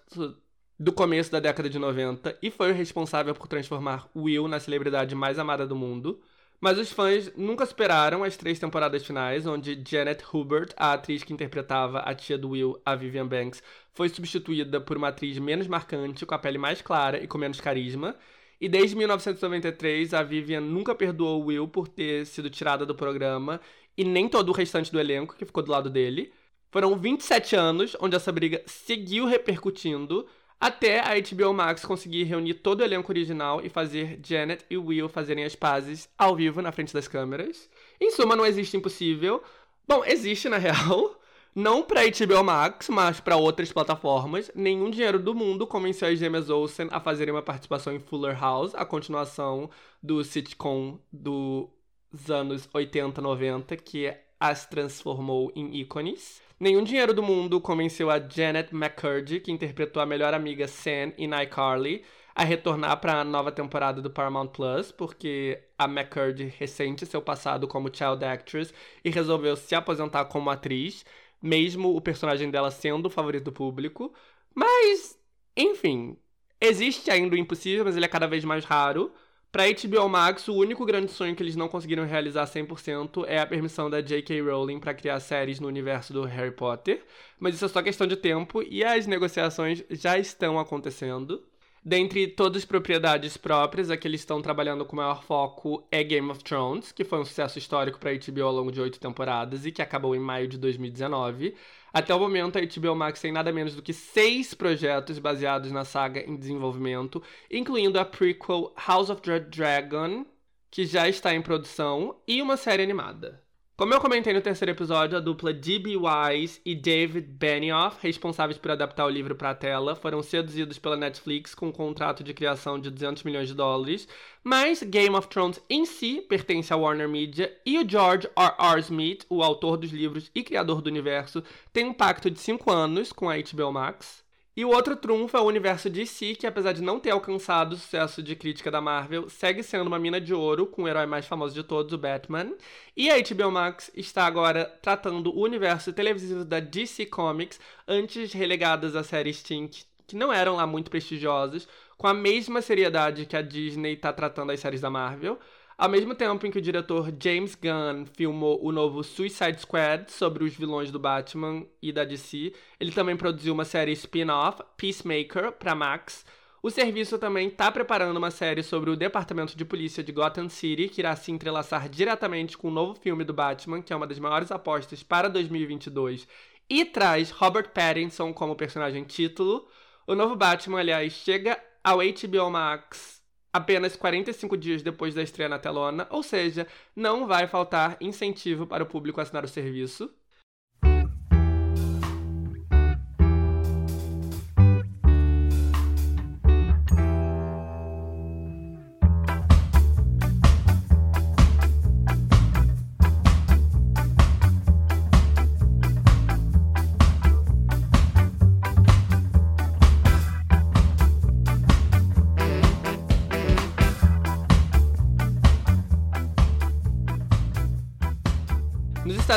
do começo da década de 90 e foi o responsável por transformar Will na celebridade mais amada do mundo. Mas os fãs nunca superaram as três temporadas finais, onde Janet Hubert, a atriz que interpretava a tia do Will, a Vivian Banks, foi substituída por uma atriz menos marcante, com a pele mais clara e com menos carisma. E desde 1993, a Vivian nunca perdoou o Will por ter sido tirada do programa, e nem todo o restante do elenco que ficou do lado dele. Foram 27 anos onde essa briga seguiu repercutindo, até a HBO Max conseguir reunir todo o elenco original e fazer Janet e Will fazerem as pazes ao vivo na frente das câmeras. Em suma, não existe impossível. Bom, existe na real. Não para HBO Max, mas para outras plataformas. Nenhum dinheiro do mundo convenceu as gêmeas Olsen a fazerem uma participação em Fuller House, a continuação do sitcom dos anos 80, 90, que as transformou em ícones. Nenhum dinheiro do mundo convenceu a Janet McCurdy, que interpretou a melhor amiga Sam em iCarly, a retornar para a nova temporada do Paramount Plus, porque a McCurdy ressente seu passado como child actress e resolveu se aposentar como atriz, mesmo o personagem dela sendo o favorito do público. Mas, enfim, existe ainda o impossível, mas ele é cada vez mais raro. Pra HBO Max, o único grande sonho que eles não conseguiram realizar 100% é a permissão da J.K. Rowling para criar séries no universo do Harry Potter, mas isso é só questão de tempo e as negociações já estão acontecendo. Dentre todas as propriedades próprias, a que eles estão trabalhando com maior foco é Game of Thrones, que foi um sucesso histórico para HBO ao longo de oito temporadas e que acabou em maio de 2019. Até o momento, a HBO Max tem nada menos do que seis projetos baseados na saga em desenvolvimento, incluindo a prequel House of the Dragon, que já está em produção, e uma série animada. Como eu comentei no terceiro episódio, a dupla D.B. Wise e David Benioff, responsáveis por adaptar o livro para a tela, foram seduzidos pela Netflix com um contrato de criação de 200 milhões de dólares, mas Game of Thrones em si pertence à Warner Media e o George R. R. Smith, o autor dos livros e criador do universo, tem um pacto de 5 anos com a HBO Max. E o outro trunfo é o universo DC, que apesar de não ter alcançado o sucesso de crítica da Marvel, segue sendo uma mina de ouro com o herói mais famoso de todos, o Batman. E a HBO Max está agora tratando o universo televisivo da DC Comics, antes relegadas a séries teen que não eram lá muito prestigiosas, com a mesma seriedade que a Disney está tratando as séries da Marvel. Ao mesmo tempo em que o diretor James Gunn filmou o novo Suicide Squad sobre os vilões do Batman e da DC, ele também produziu uma série spin-off, Peacemaker, para Max, O serviço também está preparando uma série sobre o Departamento de Polícia de Gotham City, que irá se entrelaçar diretamente com o novo filme do Batman, que é uma das maiores apostas para 2022, e traz Robert Pattinson como personagem título. O novo Batman, aliás, chega ao HBO Max apenas 45 dias depois da estreia na telona, ou seja, não vai faltar incentivo para o público assinar o serviço.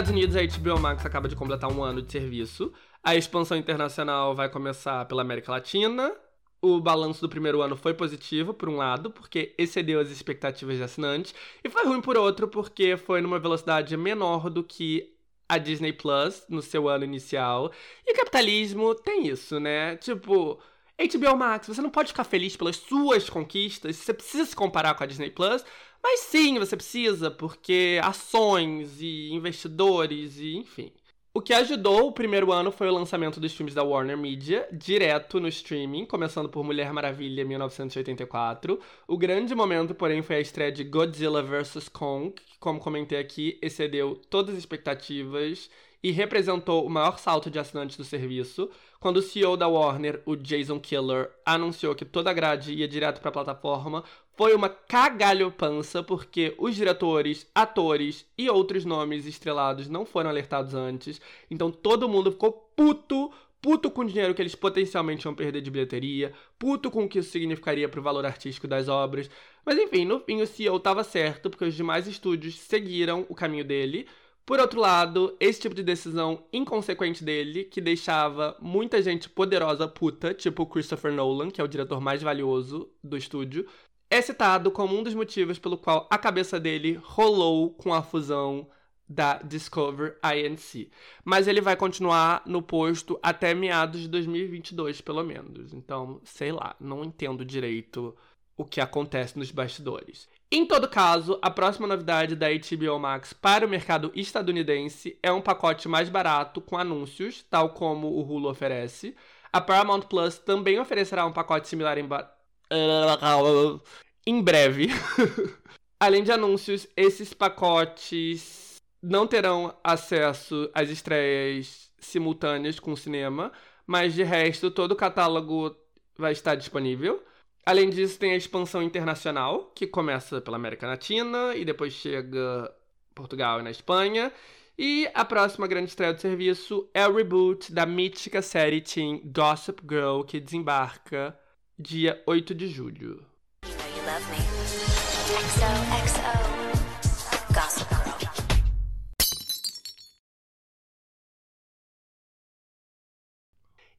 Estados Unidos, a HBO Max acaba de completar um ano de serviço. A expansão internacional vai começar pela América Latina. O balanço do primeiro ano foi positivo, por um lado, porque excedeu as expectativas de assinantes, e foi ruim por outro, porque foi numa velocidade menor do que a Disney Plus no seu ano inicial. E o capitalismo tem isso, né? Tipo, HBO Max, você não pode ficar feliz pelas suas conquistas, você precisa se comparar com a Disney Plus, mas sim, você precisa, porque ações e investidores e enfim. O que ajudou o primeiro ano foi o lançamento dos filmes da Warner Media, direto no streaming, começando por Mulher Maravilha 1984. O grande momento, porém, foi a estreia de Godzilla vs. Kong, que, como comentei aqui, excedeu todas as expectativas e representou o maior salto de assinantes do serviço, quando o CEO da Warner, o Jason Killer, anunciou que toda a grade ia direto para a plataforma, foi uma cagalhopança porque os diretores, atores e outros nomes estrelados não foram alertados antes. Então todo mundo ficou puto, puto com o dinheiro que eles potencialmente iam perder de bilheteria, puto com o que isso significaria para o valor artístico das obras. Mas enfim, no fim o CEO estava certo, porque os demais estúdios seguiram o caminho dele. Por outro lado, esse tipo de decisão inconsequente dele, que deixava muita gente poderosa puta, tipo Christopher Nolan, que é o diretor mais valioso do estúdio, é citado como um dos motivos pelo qual a cabeça dele rolou com a fusão da Discover INC. Mas ele vai continuar no posto até meados de 2022, pelo menos. Então, sei lá, não entendo direito o que acontece nos bastidores. Em todo caso, a próxima novidade da HBO Max para o mercado estadunidense é um pacote mais barato com anúncios, tal como o Hulu oferece. A Paramount Plus também oferecerá um pacote similar em, em breve. Além de anúncios, esses pacotes não terão acesso às estreias simultâneas com o cinema, mas de resto todo o catálogo vai estar disponível. Além disso, tem a expansão internacional, que começa pela América Latina e depois chega Portugal e na Espanha. E a próxima grande estreia do serviço é o reboot da mítica série teen Gossip Girl, que desembarca dia 8 de julho.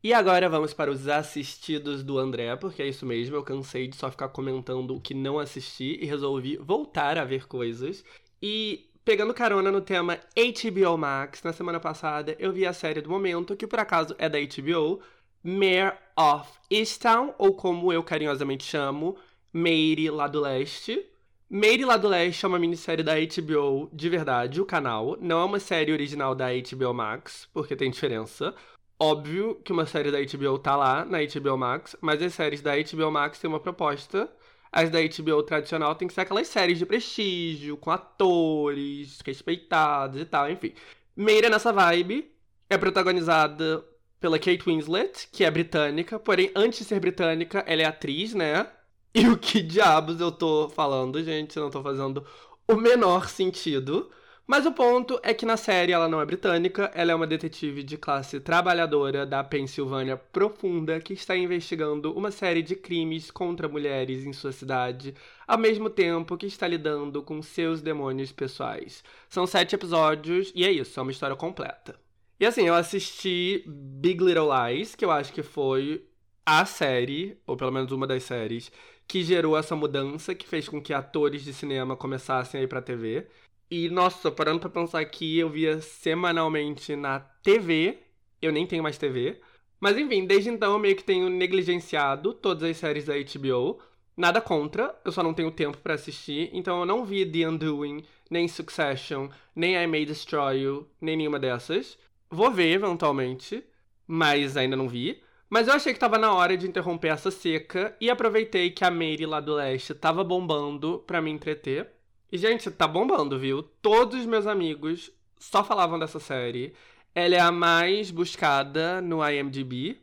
E agora vamos para os assistidos do André, porque é isso mesmo, eu cansei de só ficar comentando o que não assisti e resolvi voltar a ver coisas. E pegando carona no tema HBO Max, na semana passada eu vi a série do momento, que por acaso é da HBO, Mare of Easttown, ou como eu carinhosamente chamo, Mary lá do Leste. Mary lá do Leste é uma minissérie da HBO de verdade, o canal. Não é uma série original da HBO Max, porque tem diferença. Óbvio que uma série da HBO tá lá na HBO Max, mas as séries da HBO Max têm uma proposta. As da HBO tradicional tem que ser aquelas séries de prestígio, com atores respeitados e tal, enfim. Meira nessa vibe. É protagonizada pela Kate Winslet, que é britânica, porém, antes de ser britânica, ela é atriz, né? E o que diabos eu tô falando, gente? Não tô fazendo o menor sentido. Mas o ponto é que na série ela não é britânica, ela é uma detetive de classe trabalhadora da Pensilvânia profunda que está investigando uma série de crimes contra mulheres em sua cidade, ao mesmo tempo que está lidando com seus demônios pessoais. São sete episódios e é isso, é uma história completa. E assim, eu assisti Big Little Lies, que eu acho que foi a série, ou pelo menos uma das séries, que gerou essa mudança, que fez com que atores de cinema começassem a ir pra TV. E, nossa, parando pra pensar aqui, eu via semanalmente na TV. Eu nem tenho mais TV. Mas enfim, desde então eu meio que tenho negligenciado todas as séries da HBO. Nada contra, eu só não tenho tempo para assistir, então eu não vi The Undoing, nem Succession, nem I May Destroy You, nem nenhuma dessas. Vou ver eventualmente, mas ainda não vi. Mas eu achei que tava na hora de interromper essa seca e aproveitei que a Mary lá do leste tava bombando pra me entreter. E, gente, tá bombando, viu? Todos os meus amigos só falavam dessa série. Ela é a mais buscada no IMDb.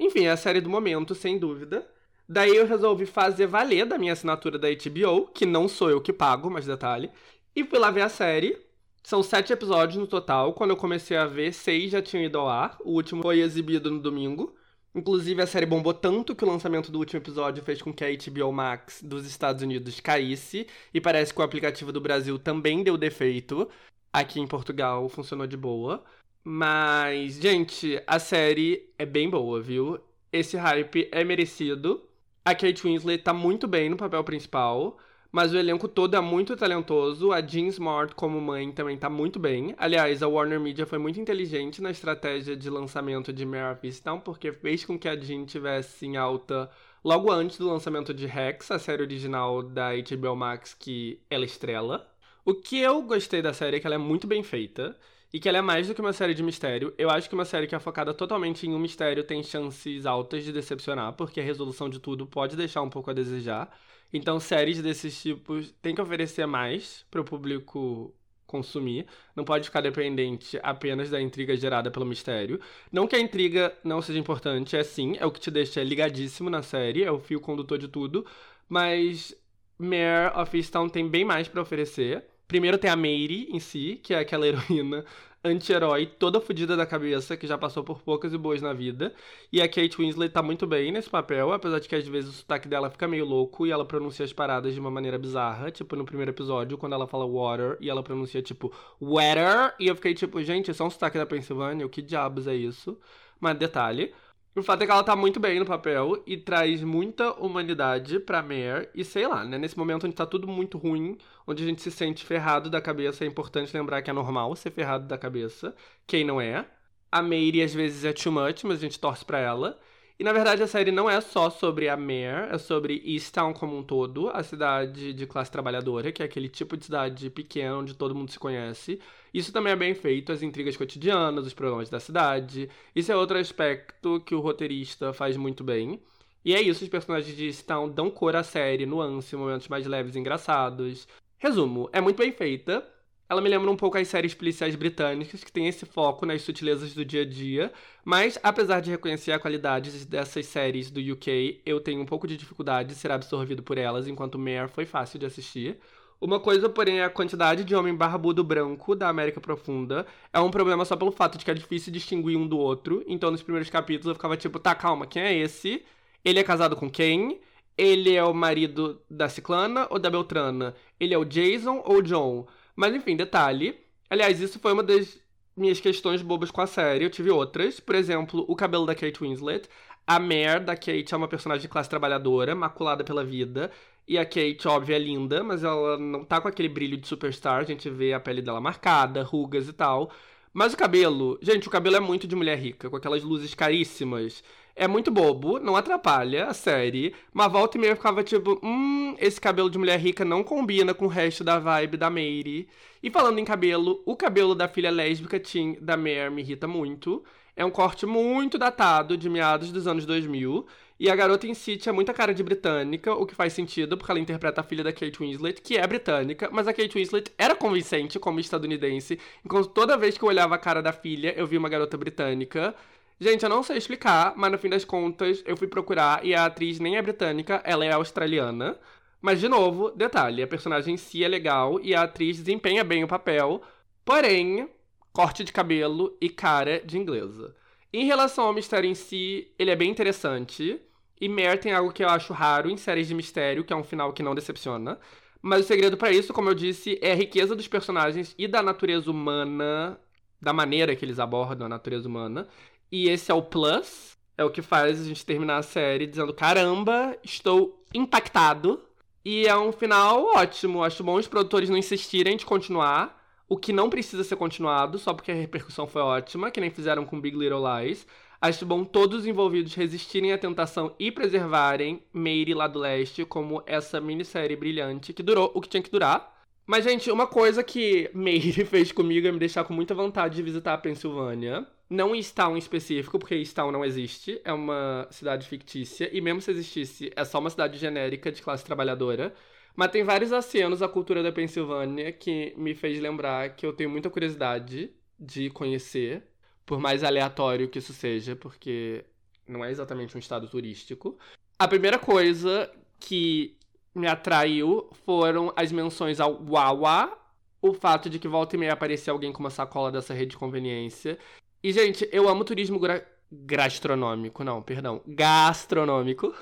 Enfim, é a série do momento, sem dúvida. Daí eu resolvi fazer valer da minha assinatura da HBO, que não sou eu que pago, mas detalhe. E fui lá ver a série. São sete episódios no total. Quando eu comecei a ver, seis já tinham ido ao ar. O último foi exibido no domingo. Inclusive, a série bombou tanto que o lançamento do último episódio fez com que a HBO Max dos Estados Unidos caísse. E parece que o aplicativo do Brasil também deu defeito. Aqui em Portugal funcionou de boa. Mas, gente, a série é bem boa, viu? Esse hype é merecido. A Kate Winslet tá muito bem no papel principal, mas o elenco todo é muito talentoso. A Jean Smart como mãe também tá muito bem. Aliás, a Warner Media foi muito inteligente na estratégia de lançamento de Mare of Easttown, porque fez com que a Jean tivesse em alta logo antes do lançamento de Rex, a série original da HBO Max que ela estrela. O que eu gostei da série é que ela é muito bem feita e que ela é mais do que uma série de mistério. Eu acho que uma série que é focada totalmente em um mistério tem chances altas de decepcionar, porque a resolução de tudo pode deixar um pouco a desejar. Então, séries desses tipos têm que oferecer mais para o público consumir. Não pode ficar dependente apenas da intriga gerada pelo mistério. Não que a intriga não seja importante, é sim, é o que te deixa ligadíssimo na série, é o fio condutor de tudo. Mas Mare of Easttown tem bem mais para oferecer. Primeiro tem a Mary em si, que é aquela heroína anti-herói toda fodida da cabeça, que já passou por poucas e boas na vida. E a Kate Winslet tá muito bem nesse papel, apesar de que às vezes o sotaque dela fica meio louco e ela pronuncia as paradas de uma maneira bizarra. Tipo, no primeiro episódio, quando ela fala water e ela pronuncia tipo weather. E eu fiquei tipo, gente, é um sotaque da Pensilvânia? O que diabos é isso? Mas detalhe. O fato é que ela tá muito bem no papel e traz muita humanidade pra Mare. E sei lá, né? Nesse momento onde tá tudo muito ruim, onde a gente se sente ferrado da cabeça, é importante lembrar que é normal ser ferrado da cabeça. Quem não é? A Mary às vezes é too much, mas a gente torce pra ela. E na verdade a série não é só sobre a Mare, é sobre Easttown como um todo, a cidade de classe trabalhadora, que é aquele tipo de cidade pequena onde todo mundo se conhece. Isso também é bem feito, as intrigas cotidianas, os problemas da cidade. Isso é outro aspecto que o roteirista faz muito bem. E é isso, os personagens de Easttown dão cor à série, nuance, momentos mais leves e engraçados. Resumo, é muito bem feita, ela me lembra um pouco as séries policiais britânicas, que tem esse foco nas sutilezas do dia a dia, mas apesar de reconhecer a qualidade dessas séries do UK, eu tenho um pouco de dificuldade de ser absorvido por elas, enquanto Mare foi fácil de assistir. Uma coisa, porém, é a quantidade de homem barbudo branco da América Profunda. É um problema só pelo fato de que é difícil distinguir um do outro. Então, nos primeiros capítulos, eu ficava tipo, tá, calma, quem é esse? Ele é casado com quem? Ele é o marido da Ciclana ou da Beltrana? Ele é o Jason ou o John? Mas enfim, detalhe. Aliás, isso foi uma das minhas questões bobas com a série. Eu tive outras. Por exemplo, o cabelo da Kate Winslet. A Mare da Kate é uma personagem de classe trabalhadora, maculada pela vida. E a Kate, óbvio, é linda, mas ela não tá com aquele brilho de superstar. A gente vê a pele dela marcada, rugas e tal. Mas o cabelo, gente, o cabelo é muito de mulher rica, com aquelas luzes caríssimas. É muito bobo, não atrapalha a série, mas volta e meia ficava tipo, hum, esse cabelo de mulher rica não combina com o resto da vibe da Mary. E falando em cabelo, o cabelo da filha lésbica Tim da Mare me irrita muito. É um corte muito datado, de meados dos anos 2000. E a garota em si tinha muita cara de britânica, o que faz sentido, porque ela interpreta a filha da Kate Winslet, que é britânica, mas a Kate Winslet era convincente como estadunidense, enquanto toda vez que eu olhava a cara da filha, eu via uma garota britânica. Gente, eu não sei explicar, mas no fim das contas eu fui procurar e a atriz nem é britânica, ela é australiana. Mas, de novo, detalhe: a personagem em si é legal e a atriz desempenha bem o papel, porém, corte de cabelo e cara de inglesa. Em relação ao mistério em si, ele é bem interessante. E Mare tem algo que eu acho raro em séries de mistério, que é um final que não decepciona. Mas o segredo para isso, como eu disse, é a riqueza dos personagens e da natureza humana, da maneira que eles abordam a natureza humana. E esse é o plus, é o que faz a gente terminar a série dizendo: caramba, estou impactado. E é um final ótimo. Acho bom os produtores não insistirem de continuar. O que não precisa ser continuado, só porque a repercussão foi ótima, que nem fizeram com Big Little Lies. Acho bom todos os envolvidos resistirem à tentação e preservarem Meire lá do leste como essa minissérie brilhante que durou o que tinha que durar. Mas, gente, uma coisa que Meire fez comigo é me deixar com muita vontade de visitar a Pensilvânia. Não em Stown em específico, porque Stown não existe, é uma cidade fictícia, e mesmo se existisse, é só uma cidade genérica de classe trabalhadora. Mas tem vários acenos à cultura da Pensilvânia que me fez lembrar que eu tenho muita curiosidade de conhecer, por mais aleatório que isso seja, porque não é exatamente um estado turístico. A primeira coisa que me atraiu foram as menções ao Wawa, o fato de que volta e meia aparecia alguém com uma sacola dessa rede de conveniência. E, gente, eu amo turismo gra gastronômico, não, perdão, gastronômico.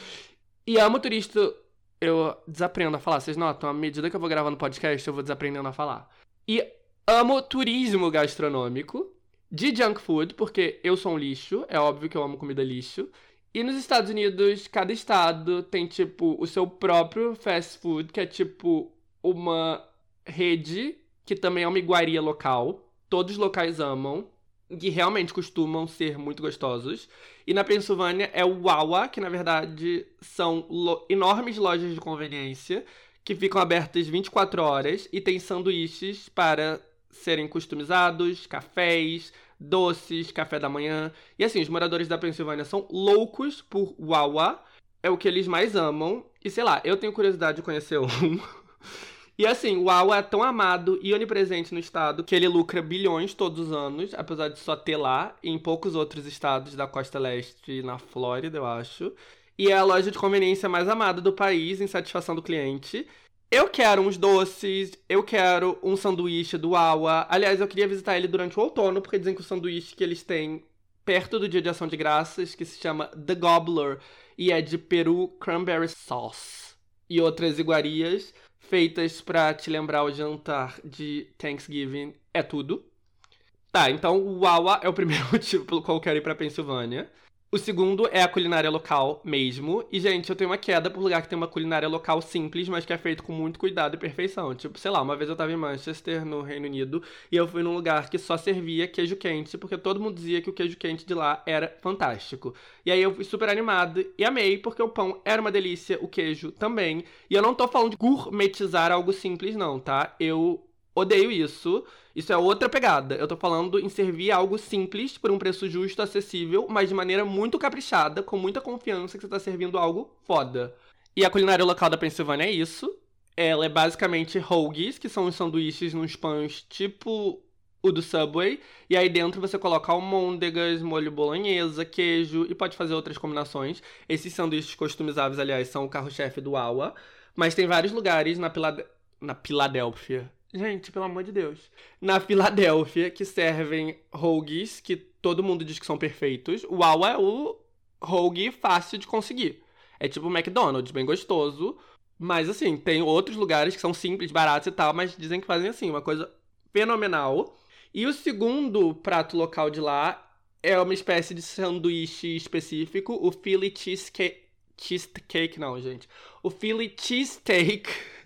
e amo turista. Eu desaprendo a falar, vocês notam? À medida que eu vou gravando podcast, eu vou desaprendendo a falar. E amo turismo gastronômico de junk food, porque eu sou um lixo, é óbvio que eu amo comida lixo. E nos Estados Unidos, cada estado tem, tipo, o seu próprio fast food, que é, tipo, uma rede que também é uma iguaria local. Todos os locais amam, que realmente costumam ser muito gostosos. E na Pensilvânia é o Wawa, que na verdade são lo enormes lojas de conveniência que ficam abertas 24 horas e tem sanduíches para serem customizados, cafés, doces, café da manhã. E assim, os moradores da Pensilvânia são loucos por Wawa. É o que eles mais amam. E sei lá, eu tenho curiosidade de conhecer um. E assim, o Wawa é tão amado e onipresente no estado que ele lucra bilhões todos os anos, apesar de só ter lá e em poucos outros estados da costa leste na Flórida, eu acho. E é a loja de conveniência mais amada do país em satisfação do cliente. Eu quero uns doces, eu quero um sanduíche do Awa. Aliás, eu queria visitar ele durante o outono, porque dizem que o sanduíche que eles têm perto do Dia de Ação de Graças, que se chama The Gobbler, e é de peru cranberry sauce. E outras iguarias feitas para te lembrar o jantar de Thanksgiving, é tudo. Tá, então o Wawa é o primeiro motivo pelo qual eu quero ir pra Pensilvânia. O segundo é a culinária local mesmo. E, gente, eu tenho uma queda por lugar que tem uma culinária local simples, mas que é feito com muito cuidado e perfeição. Tipo, sei lá, uma vez eu tava em Manchester, no Reino Unido, e eu fui num lugar que só servia queijo quente, porque todo mundo dizia que o queijo quente de lá era fantástico. E aí eu fui super animado e amei, porque o pão era uma delícia, o queijo também. E eu não tô falando de gourmetizar algo simples, não, tá? Eu odeio isso. Isso é outra pegada. Eu tô falando em servir algo simples por um preço justo, acessível, mas de maneira muito caprichada, com muita confiança que você tá servindo algo foda. E a culinária local da Pensilvânia é isso. Ela é basicamente hoagies, que são os sanduíches nos pães tipo o do Subway. E aí dentro você coloca almôndegas, molho bolonhesa, queijo e pode fazer outras combinações. Esses sanduíches customizáveis, aliás, são o carro-chefe do Awa. Mas tem vários lugares na, Pilad na Filadélfia Gente, pelo amor de Deus. Na Filadélfia, que servem hoagies, que todo mundo diz que são perfeitos. O Wawa é o hoagie fácil de conseguir. É tipo o McDonald's, bem gostoso. Mas assim, tem outros lugares que são simples, baratos e tal, mas dizem que fazem assim, uma coisa fenomenal. E o segundo prato local de lá é uma espécie de sanduíche específico, o Philly Cheesecake. Cheesecake, não, gente. O Philly Cheesesteak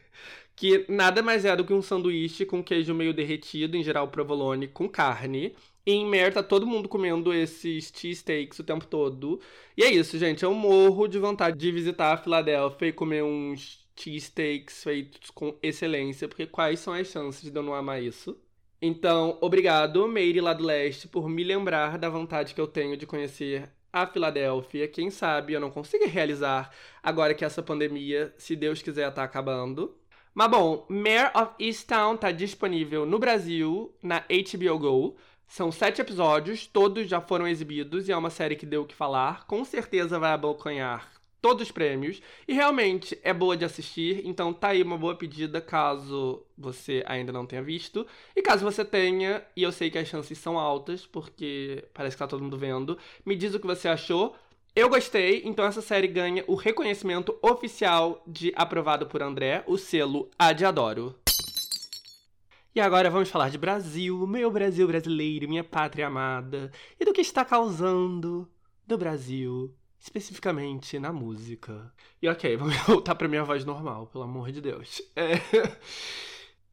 que nada mais é do que um sanduíche com queijo meio derretido, em geral provolone, com carne. E em Mer todo mundo comendo esses cheesesteaks o tempo todo. E é isso, gente. Eu morro de vontade de visitar a Filadélfia e comer uns cheesesteaks feitos com excelência, porque quais são as chances de eu não amar isso? Então, obrigado, Meire lá do Leste, por me lembrar da vontade que eu tenho de conhecer a Filadélfia. Quem sabe eu não consiga realizar agora que essa pandemia, se Deus quiser, tá acabando. Mas bom, Mare of Easttown tá disponível no Brasil, na HBO Go. São sete episódios, todos já foram exibidos e é uma série que deu o que falar. Com certeza vai abocanhar todos os prêmios. E realmente é boa de assistir, então tá aí uma boa pedida caso você ainda não tenha visto. E caso você tenha, e eu sei que as chances são altas, porque parece que tá todo mundo vendo, me diz o que você achou. Eu gostei, então essa série ganha o reconhecimento oficial de aprovado por André, o selo A de Adoro. E agora vamos falar de Brasil, meu Brasil brasileiro, minha pátria amada, e do que está causando do Brasil, especificamente na música. E ok, vamos voltar pra minha voz normal, pelo amor de Deus. É...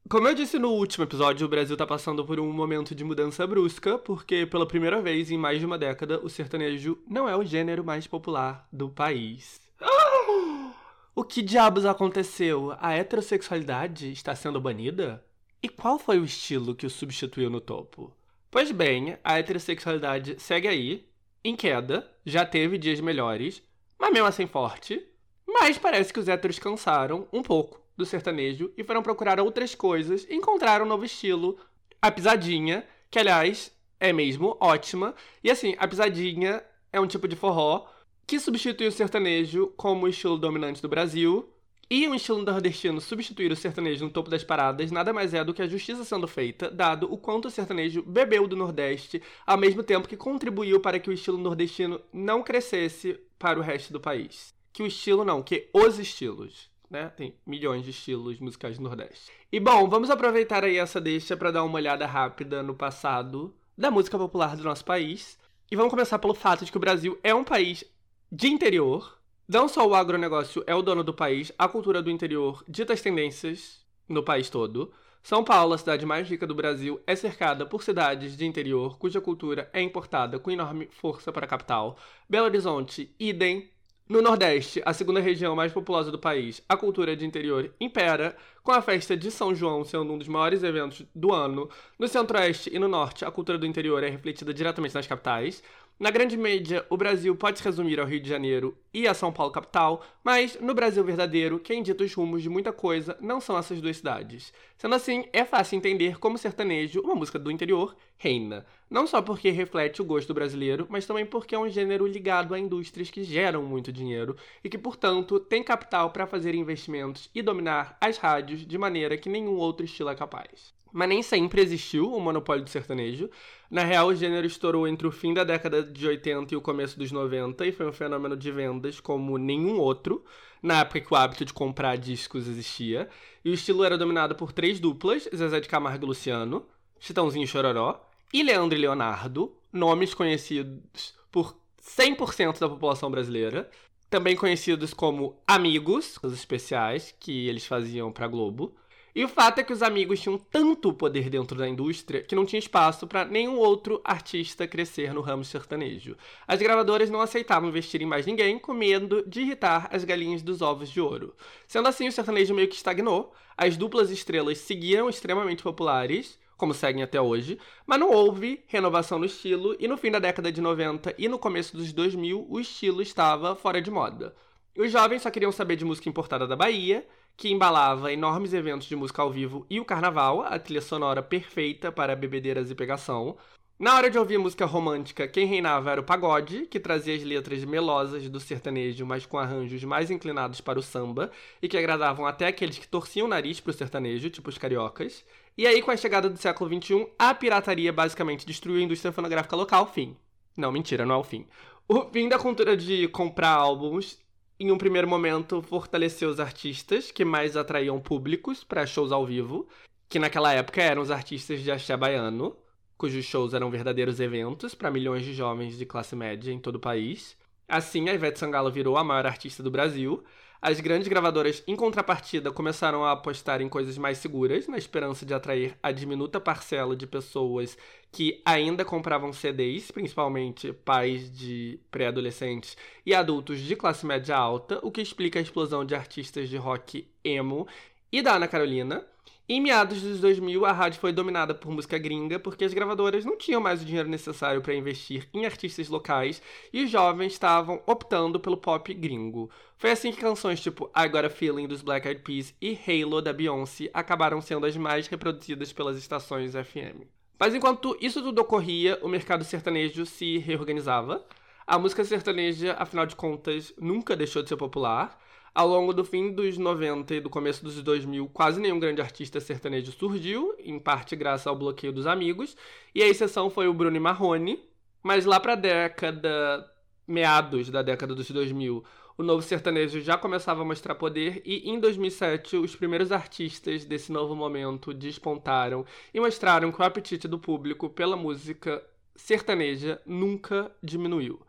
Como eu disse no último episódio, o Brasil está passando por um momento de mudança brusca, porque pela primeira vez em mais de uma década, o sertanejo não é o gênero mais popular do país. O que diabos aconteceu? A heterossexualidade está sendo banida? E qual foi o estilo que o substituiu no topo? Pois bem, a heterossexualidade segue aí, em queda, já teve dias melhores, mas mesmo assim forte. Mas parece que os héteros cansaram um pouco do sertanejo e foram procurar outras coisas encontraram um novo estilo, a pisadinha, que aliás é mesmo ótima. E assim, a pisadinha é um tipo de forró que substitui o sertanejo como estilo dominante do Brasil. E um estilo nordestino substituir o sertanejo no topo das paradas nada mais é do que a justiça sendo feita, dado o quanto o sertanejo bebeu do Nordeste, ao mesmo tempo que contribuiu para que o estilo nordestino não crescesse para o resto do país. Que o estilo não, que os estilos né? Tem milhões de estilos musicais do Nordeste. E bom, vamos aproveitar aí essa deixa para dar uma olhada rápida no passado da música popular do nosso país. E vamos começar pelo fato de que o Brasil é um país de interior. Não só o agronegócio é o dono do país, a cultura do interior dita as tendências no país todo. São Paulo, a cidade mais rica do Brasil, é cercada por cidades de interior cuja cultura é importada com enorme força para a capital. Belo Horizonte, idem, no Nordeste, a segunda região mais populosa do país, a cultura de interior impera, com a festa de São João sendo um dos maiores eventos do ano. No Centro-Oeste e no Norte, a cultura do interior é refletida diretamente nas capitais. Na grande média, o Brasil pode se resumir ao Rio de Janeiro e a São Paulo capital, mas no Brasil verdadeiro, quem dita os rumos de muita coisa não são essas duas cidades. Sendo assim, é fácil entender como sertanejo, uma música do interior, reina. Não só porque reflete o gosto brasileiro, mas também porque é um gênero ligado a indústrias que geram muito dinheiro e que, portanto, tem capital para fazer investimentos e dominar as rádios de maneira que nenhum outro estilo é capaz mas nem sempre existiu o monopólio do sertanejo. Na real, o gênero estourou entre o fim da década de 80 e o começo dos 90 e foi um fenômeno de vendas como nenhum outro, na época que o hábito de comprar discos existia. E o estilo era dominado por três duplas, Zezé de Camargo e Luciano, Chitãozinho Chororó, e Leandro e Leonardo, nomes conhecidos por 100% da população brasileira, também conhecidos como Amigos, os especiais que eles faziam para Globo. E o fato é que os amigos tinham tanto poder dentro da indústria que não tinha espaço para nenhum outro artista crescer no ramo sertanejo. As gravadoras não aceitavam investir em mais ninguém com medo de irritar as galinhas dos ovos de ouro. Sendo assim, o sertanejo meio que estagnou, as duplas estrelas seguiram extremamente populares, como seguem até hoje, mas não houve renovação no estilo e no fim da década de 90 e no começo dos 2000 o estilo estava fora de moda. Os jovens só queriam saber de música importada da Bahia que embalava enormes eventos de música ao vivo e o carnaval, a trilha sonora perfeita para bebedeiras e pegação. Na hora de ouvir música romântica, quem reinava era o pagode, que trazia as letras melosas do sertanejo, mas com arranjos mais inclinados para o samba, e que agradavam até aqueles que torciam o nariz para o sertanejo, tipo os cariocas. E aí, com a chegada do século XXI, a pirataria basicamente destruiu a indústria fonográfica local. Fim. Não, mentira, não é o fim. O fim da cultura de comprar álbuns em um primeiro momento, fortaleceu os artistas que mais atraíam públicos para shows ao vivo, que naquela época eram os artistas de axé baiano, cujos shows eram verdadeiros eventos para milhões de jovens de classe média em todo o país. Assim, a Ivete Sangalo virou a maior artista do Brasil as grandes gravadoras, em contrapartida, começaram a apostar em coisas mais seguras, na esperança de atrair a diminuta parcela de pessoas que ainda compravam CDs, principalmente pais de pré-adolescentes e adultos de classe média alta, o que explica a explosão de artistas de rock emo e da Ana Carolina. Em meados dos 2000, a rádio foi dominada por música gringa porque as gravadoras não tinham mais o dinheiro necessário para investir em artistas locais e os jovens estavam optando pelo pop gringo. Foi assim que canções tipo I Got a Feeling dos Black Eyed Peas e Halo da Beyoncé acabaram sendo as mais reproduzidas pelas estações FM. Mas enquanto isso tudo ocorria, o mercado sertanejo se reorganizava. A música sertaneja, afinal de contas, nunca deixou de ser popular. Ao longo do fim dos 90 e do começo dos 2000, quase nenhum grande artista sertanejo surgiu, em parte graças ao bloqueio dos amigos, e a exceção foi o Bruno Marrone. Mas lá para a década, meados da década dos 2000, o novo sertanejo já começava a mostrar poder e em 2007 os primeiros artistas desse novo momento despontaram e mostraram que o apetite do público pela música sertaneja nunca diminuiu.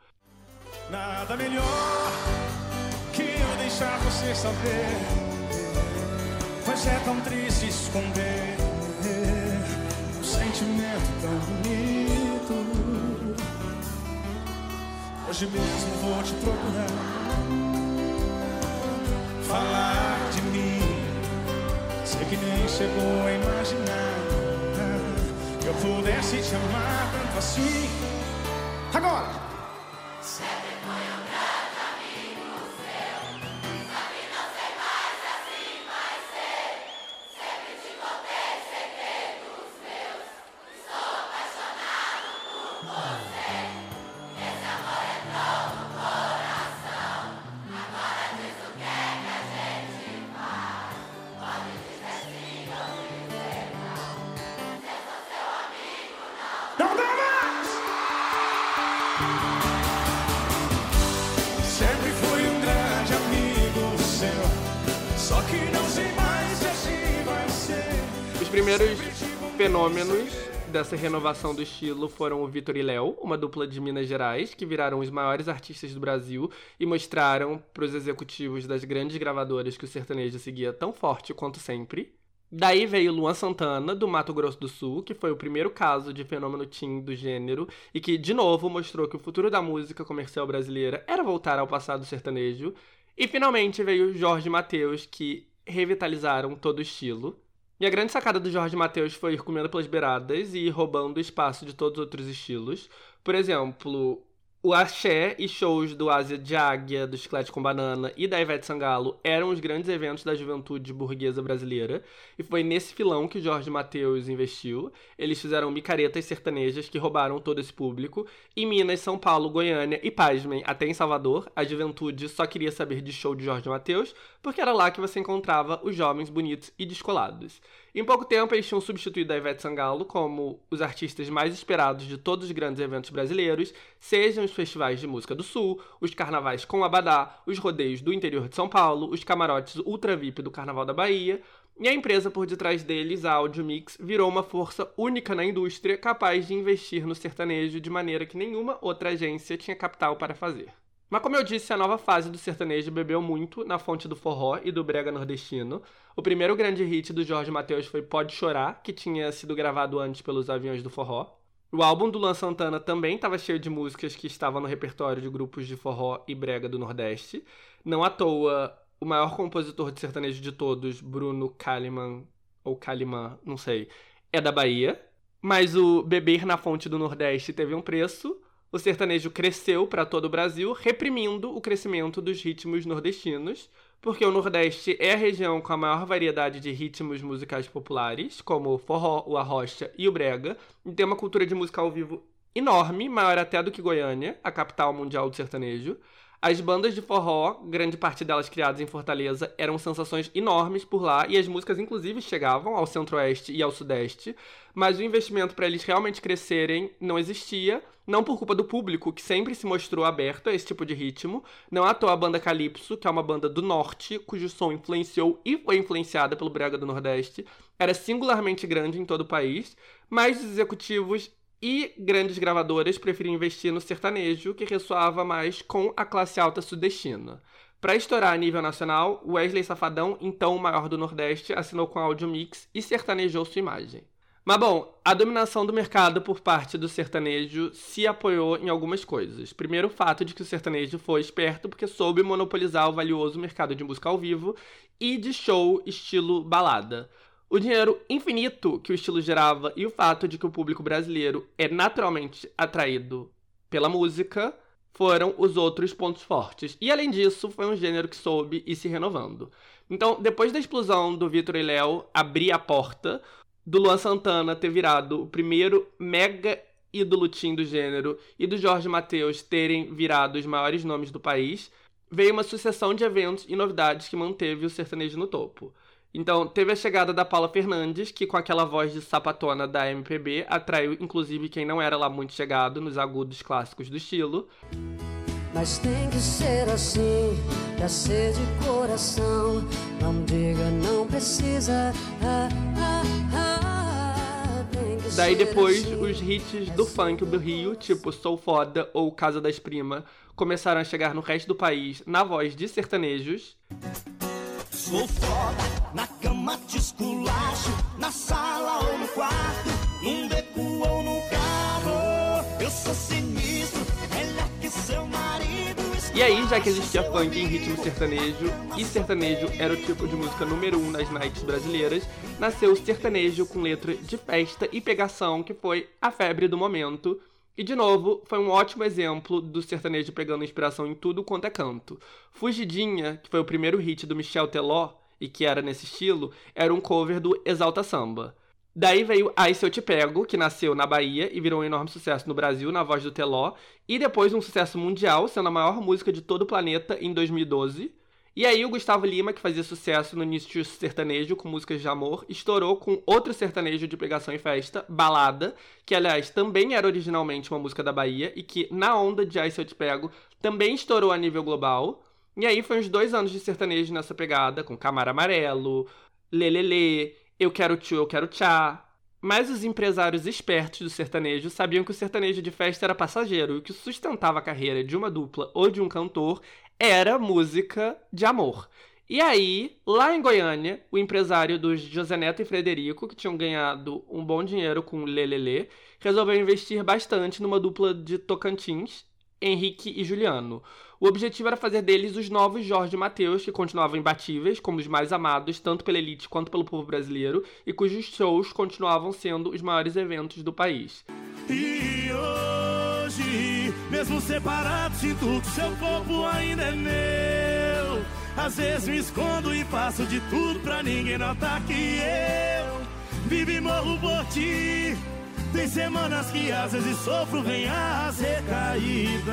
Nada melhor deixar você saber. Deus é tão triste esconder um sentimento tão bonito. Hoje mesmo vou te procurar, falar de mim. Sei que nem chegou a imaginar que eu pudesse te amar tanto assim. Agora! Primeiros fenômenos dessa renovação do estilo foram o Vitor e Léo, uma dupla de Minas Gerais, que viraram os maiores artistas do Brasil e mostraram para os executivos das grandes gravadoras que o sertanejo seguia tão forte quanto sempre. Daí veio Luan Santana, do Mato Grosso do Sul, que foi o primeiro caso de fenômeno teen do gênero e que, de novo, mostrou que o futuro da música comercial brasileira era voltar ao passado sertanejo. E finalmente veio Jorge Mateus, que revitalizaram todo o estilo. E a grande sacada do Jorge Mateus foi ir comendo pelas beiradas e ir roubando espaço de todos os outros estilos. Por exemplo, o axé e shows do Ásia de Águia, do Chiclete com Banana e da Ivete Sangalo eram os grandes eventos da juventude burguesa brasileira, e foi nesse filão que Jorge Mateus investiu. Eles fizeram micaretas sertanejas que roubaram todo esse público. Em Minas, São Paulo, Goiânia e, pasmem, até em Salvador, a juventude só queria saber de show de Jorge Mateus, porque era lá que você encontrava os jovens bonitos e descolados. Em pouco tempo, eles tinham substituído a Ivete Sangalo como os artistas mais esperados de todos os grandes eventos brasileiros, sejam os festivais de música do Sul, os carnavais com Abadá, os rodeios do interior de São Paulo, os camarotes ultra VIP do Carnaval da Bahia, e a empresa por detrás deles, a Audio Mix, virou uma força única na indústria capaz de investir no sertanejo de maneira que nenhuma outra agência tinha capital para fazer. Mas como eu disse, a nova fase do sertanejo bebeu muito na fonte do forró e do brega nordestino. O primeiro grande hit do Jorge Mateus foi Pode Chorar, que tinha sido gravado antes pelos Aviões do Forró. O álbum do Luan Santana também estava cheio de músicas que estavam no repertório de grupos de forró e brega do Nordeste. Não à toa, o maior compositor de sertanejo de todos, Bruno Kalimann, ou Kalimann, não sei, é da Bahia. Mas o Beber na Fonte do Nordeste teve um preço o sertanejo cresceu para todo o Brasil, reprimindo o crescimento dos ritmos nordestinos, porque o Nordeste é a região com a maior variedade de ritmos musicais populares, como o forró, o arrocha e o brega, e tem uma cultura de música ao vivo enorme, maior até do que Goiânia, a capital mundial do sertanejo. As bandas de forró, grande parte delas criadas em Fortaleza, eram sensações enormes por lá e as músicas, inclusive, chegavam ao centro-oeste e ao sudeste, mas o investimento para eles realmente crescerem não existia, não por culpa do público, que sempre se mostrou aberto a esse tipo de ritmo. Não à toa a banda Calypso, que é uma banda do norte, cujo som influenciou e foi influenciada pelo Brega do Nordeste, era singularmente grande em todo o país, mas os executivos e grandes gravadoras preferiam investir no sertanejo, que ressoava mais com a classe alta sudestina. Para estourar a nível nacional, Wesley Safadão, então o maior do Nordeste, assinou com a Audio Mix e sertanejou sua imagem. Mas bom, a dominação do mercado por parte do sertanejo se apoiou em algumas coisas. Primeiro, o fato de que o sertanejo foi esperto porque soube monopolizar o valioso mercado de música ao vivo e de show estilo balada. O dinheiro infinito que o estilo gerava e o fato de que o público brasileiro é naturalmente atraído pela música foram os outros pontos fortes. E além disso, foi um gênero que soube ir se renovando. Então, depois da explosão do Vitor e Léo abrir a porta, do Luan Santana ter virado o primeiro mega ídolo teen do gênero e do Jorge Mateus terem virado os maiores nomes do país, veio uma sucessão de eventos e novidades que manteve o sertanejo no topo. Então, teve a chegada da Paula Fernandes, que com aquela voz de sapatona da MPB atraiu inclusive quem não era lá muito chegado nos agudos clássicos do estilo. Mas tem que ser assim, pra ser de coração. Não diga, não precisa. Ah, ah, ah, Daí depois, assim. os hits do funk do Rio, tipo Sou Foda ou Casa das Primas, começaram a chegar no resto do país na voz de sertanejos. Sou na cama te esculacho, na sala ou no quarto, num beco ou no carro. Eu sou sinistro, melhor que seu marido. E aí, já que existia funk em ritmo sertanejo, e sertanejo era o tipo de música número um nas nights brasileiras, nasceu o sertanejo com letra de festa e pegação, que foi a febre do momento. E de novo, foi um ótimo exemplo do sertanejo pegando inspiração em tudo quanto é canto. Fugidinha, que foi o primeiro hit do Michel Teló, e que era nesse estilo, era um cover do Exalta Samba. Daí veio Ai Se Eu Te Pego, que nasceu na Bahia e virou um enorme sucesso no Brasil, na voz do Teló, e depois um sucesso mundial, sendo a maior música de todo o planeta em 2012. E aí o Gustavo Lima, que fazia sucesso no início sertanejo com músicas de amor, estourou com outro sertanejo de pegação e festa, Balada, que aliás também era originalmente uma música da Bahia e que, na onda de Ai Se Eu Te Pego, também estourou a nível global. E aí foi uns dois anos de sertanejo nessa pegada, com Camara Amarelo, Lelele, Eu Quero Tio, Eu Quero Tchá. Mas os empresários espertos do sertanejo sabiam que o sertanejo de festa era passageiro e o que sustentava a carreira de uma dupla ou de um cantor era música de amor. E aí, lá em Goiânia, o empresário dos José Neto e Frederico, que tinham ganhado um bom dinheiro com Lelele, resolveu investir bastante numa dupla de Tocantins, Henrique e Juliano. O objetivo era fazer deles os novos Jorge Mateus, que continuavam imbatíveis, como os mais amados, tanto pela elite quanto pelo povo brasileiro, e cujos shows continuavam sendo os maiores eventos do país. E mesmo separado, sinto que seu corpo ainda é meu. Às vezes me escondo e faço de tudo pra ninguém notar que eu vivo e morro por ti. Tem semanas que às vezes sofro, vem as recaídas.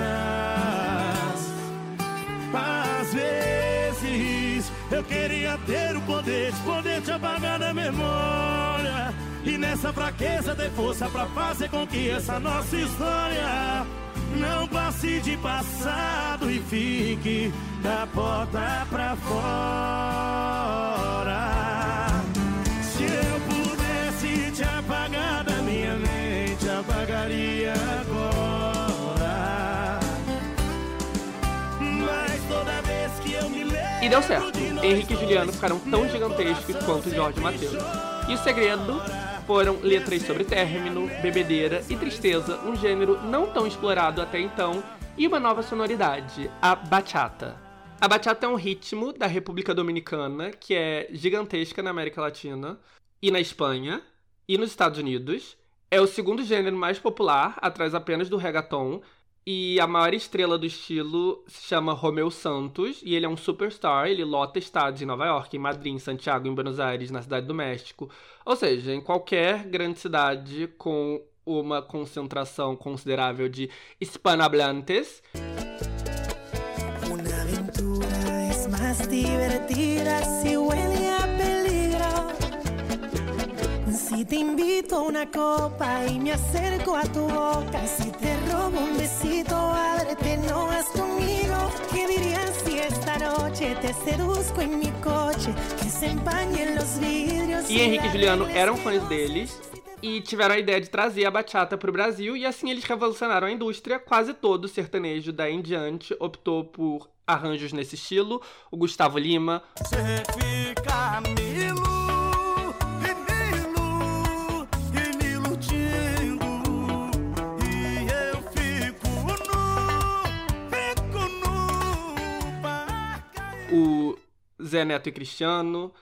Às vezes eu queria ter o poder de poder te apagar da memória. E nessa fraqueza ter força pra fazer com que essa nossa história não passe de passado e fique da porta pra fora. Se eu pudesse te apagar da minha mente, apagaria agora. Mas toda vez que eu me lembro. E deu certo. Henrique e Juliano ficaram tão gigantescos quanto Jorge e Mateus. E o segredo foram letras sobre término, bebedeira e tristeza, um gênero não tão explorado até então, e uma nova sonoridade, a bachata. A bachata é um ritmo da República Dominicana que é gigantesca na América Latina e na Espanha e nos Estados Unidos. É o segundo gênero mais popular, atrás apenas do reggaeton, e a maior estrela do estilo se chama Romeu Santos, e ele é um superstar, ele lota estádios em Nova York, em Madrid, em Santiago, em Buenos Aires, na Cidade do México. Ou seja, em qualquer grande cidade com uma concentração considerável de hispanohablantes. Una aventura es más divertida Si te invito a una copa y me acerco a tu boca, si te robo un besito, ábrete, no vas conmigo. ¿Qué dirías si esta noche te seduzco en mi coche? Que se empañen los vidrios. E Henrique e Juliano eram fãs deles e tiveram a ideia de trazer a bachata para o Brasil e assim eles revolucionaram a indústria. Quase todo o sertanejo daí em diante optou por arranjos nesse estilo. O Gustavo Lima, Você fica milo, Zé Neto e Cristiano,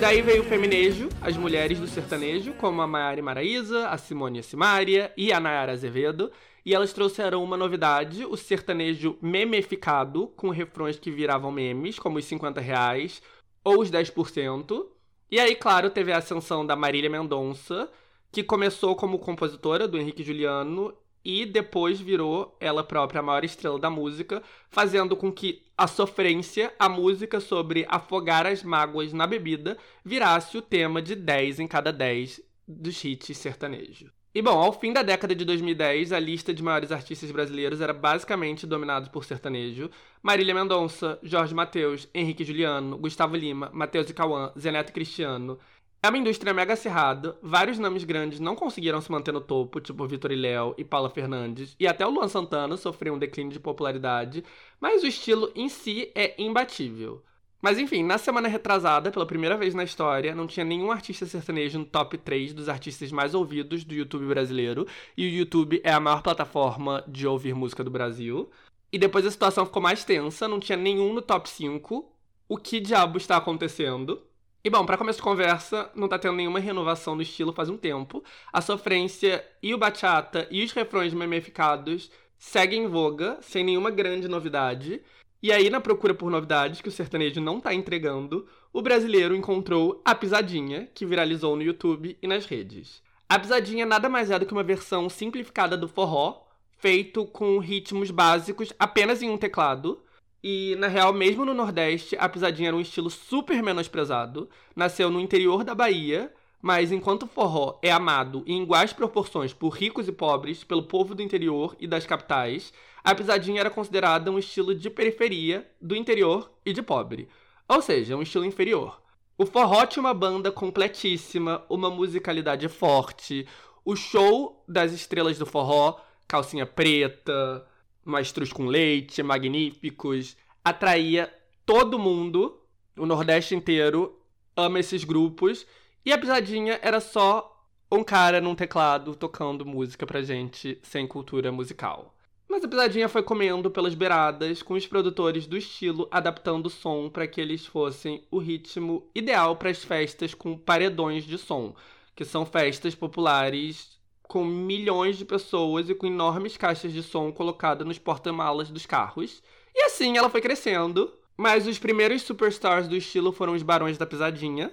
daí veio o feminejo, as mulheres do sertanejo, como a Maiara Maraíza, a Simone Simaria e a Nayara Azevedo. E elas trouxeram uma novidade, o sertanejo memeficado, com refrões que viravam memes, como os 50 reais ou os 10%. E aí, claro, teve a ascensão da Marília Mendonça, que começou como compositora do Henrique Juliano e depois virou ela própria a maior estrela da música, fazendo com que a sofrência, a música sobre afogar as mágoas na bebida, virasse o tema de 10 em cada 10 dos hits sertanejo. E bom, ao fim da década de 2010, a lista de maiores artistas brasileiros era basicamente dominada por sertanejo. Marília Mendonça, Jorge Mateus, Henrique Juliano, Gustavo Lima, Mateus e Cauã, Zeneto Cristiano. É uma indústria mega acirrada, vários nomes grandes não conseguiram se manter no topo, tipo Vitor e Léo e Paula Fernandes, e até o Luan Santana sofreu um declínio de popularidade, mas o estilo em si é imbatível. Mas enfim, na semana retrasada, pela primeira vez na história, não tinha nenhum artista sertanejo no top 3 dos artistas mais ouvidos do YouTube brasileiro. E o YouTube é a maior plataforma de ouvir música do Brasil. E depois a situação ficou mais tensa, não tinha nenhum no top 5. O que diabo está acontecendo? E bom, para começo de conversa, não tá tendo nenhuma renovação do estilo faz um tempo. A sofrência e o bachata e os refrões memeficados seguem em voga, sem nenhuma grande novidade. E aí, na procura por novidades que o sertanejo não tá entregando, o brasileiro encontrou a Pisadinha, que viralizou no YouTube e nas redes. A Pisadinha nada mais é do que uma versão simplificada do forró, feito com ritmos básicos apenas em um teclado. E, na real, mesmo no Nordeste, a Pisadinha era um estilo super menosprezado. Nasceu no interior da Bahia, mas enquanto o forró é amado em iguais proporções por ricos e pobres, pelo povo do interior e das capitais, a pisadinha era considerada um estilo de periferia, do interior e de pobre. Ou seja, um estilo inferior. O forró tinha uma banda completíssima, uma musicalidade forte, o show das estrelas do forró, calcinha preta, maestros com leite, magníficos, atraía todo mundo, o Nordeste inteiro ama esses grupos, e a pisadinha era só um cara num teclado tocando música pra gente sem cultura musical. Mas a pisadinha foi comendo pelas beiradas, com os produtores do estilo adaptando o som para que eles fossem o ritmo ideal para as festas com paredões de som, que são festas populares com milhões de pessoas e com enormes caixas de som colocadas nos porta-malas dos carros. E assim ela foi crescendo. Mas os primeiros superstars do estilo foram os Barões da Pisadinha,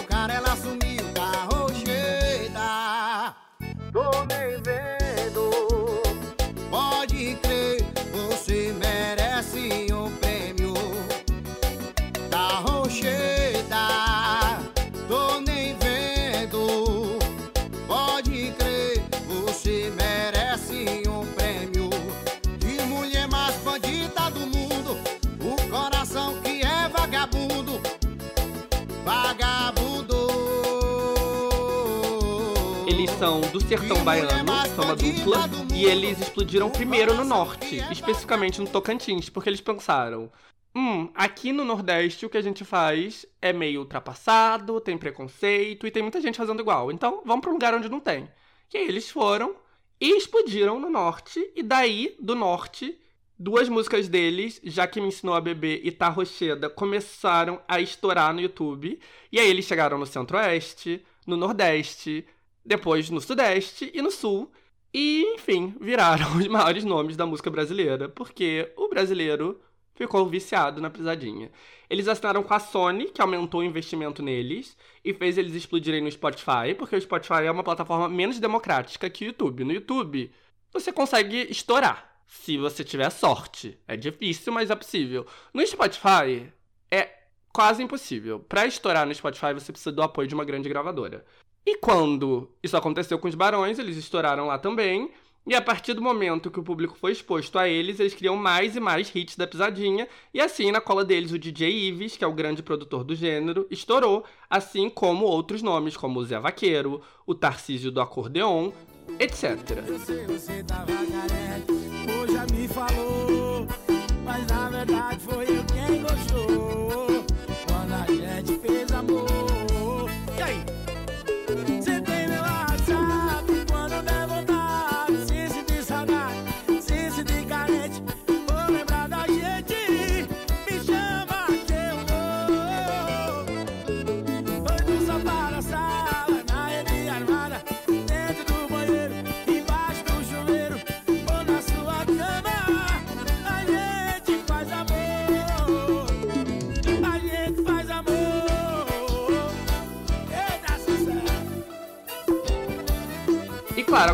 sertão baiano, são uma dupla, e eles explodiram primeiro no norte, especificamente no Tocantins, porque eles pensaram: hum, aqui no Nordeste o que a gente faz é meio ultrapassado, tem preconceito e tem muita gente fazendo igual, então vamos para um lugar onde não tem. E aí eles foram e explodiram no norte, e daí, do norte, duas músicas deles, Já Que Me Ensinou a Beber e Tá Rocheda, começaram a estourar no YouTube. E aí eles chegaram no Centro-Oeste, no Nordeste, depois no Sudeste e no Sul. E, enfim, viraram os maiores nomes da música brasileira, porque o brasileiro ficou viciado na pisadinha. Eles assinaram com a Sony, que aumentou o investimento neles e fez eles explodirem no Spotify, porque o Spotify é uma plataforma menos democrática que o YouTube. No YouTube, você consegue estourar, se você tiver sorte. É difícil, mas é possível. No Spotify, é quase impossível. Para estourar no Spotify, você precisa do apoio de uma grande gravadora. E quando isso aconteceu com os barões, eles estouraram lá também. E a partir do momento que o público foi exposto a eles, eles criam mais e mais hits da pisadinha. E assim, na cola deles, o DJ Ives, que é o grande produtor do gênero, estourou, assim como outros nomes, como o Zé Vaqueiro, o Tarcísio do Acordeon, etc. Sei, você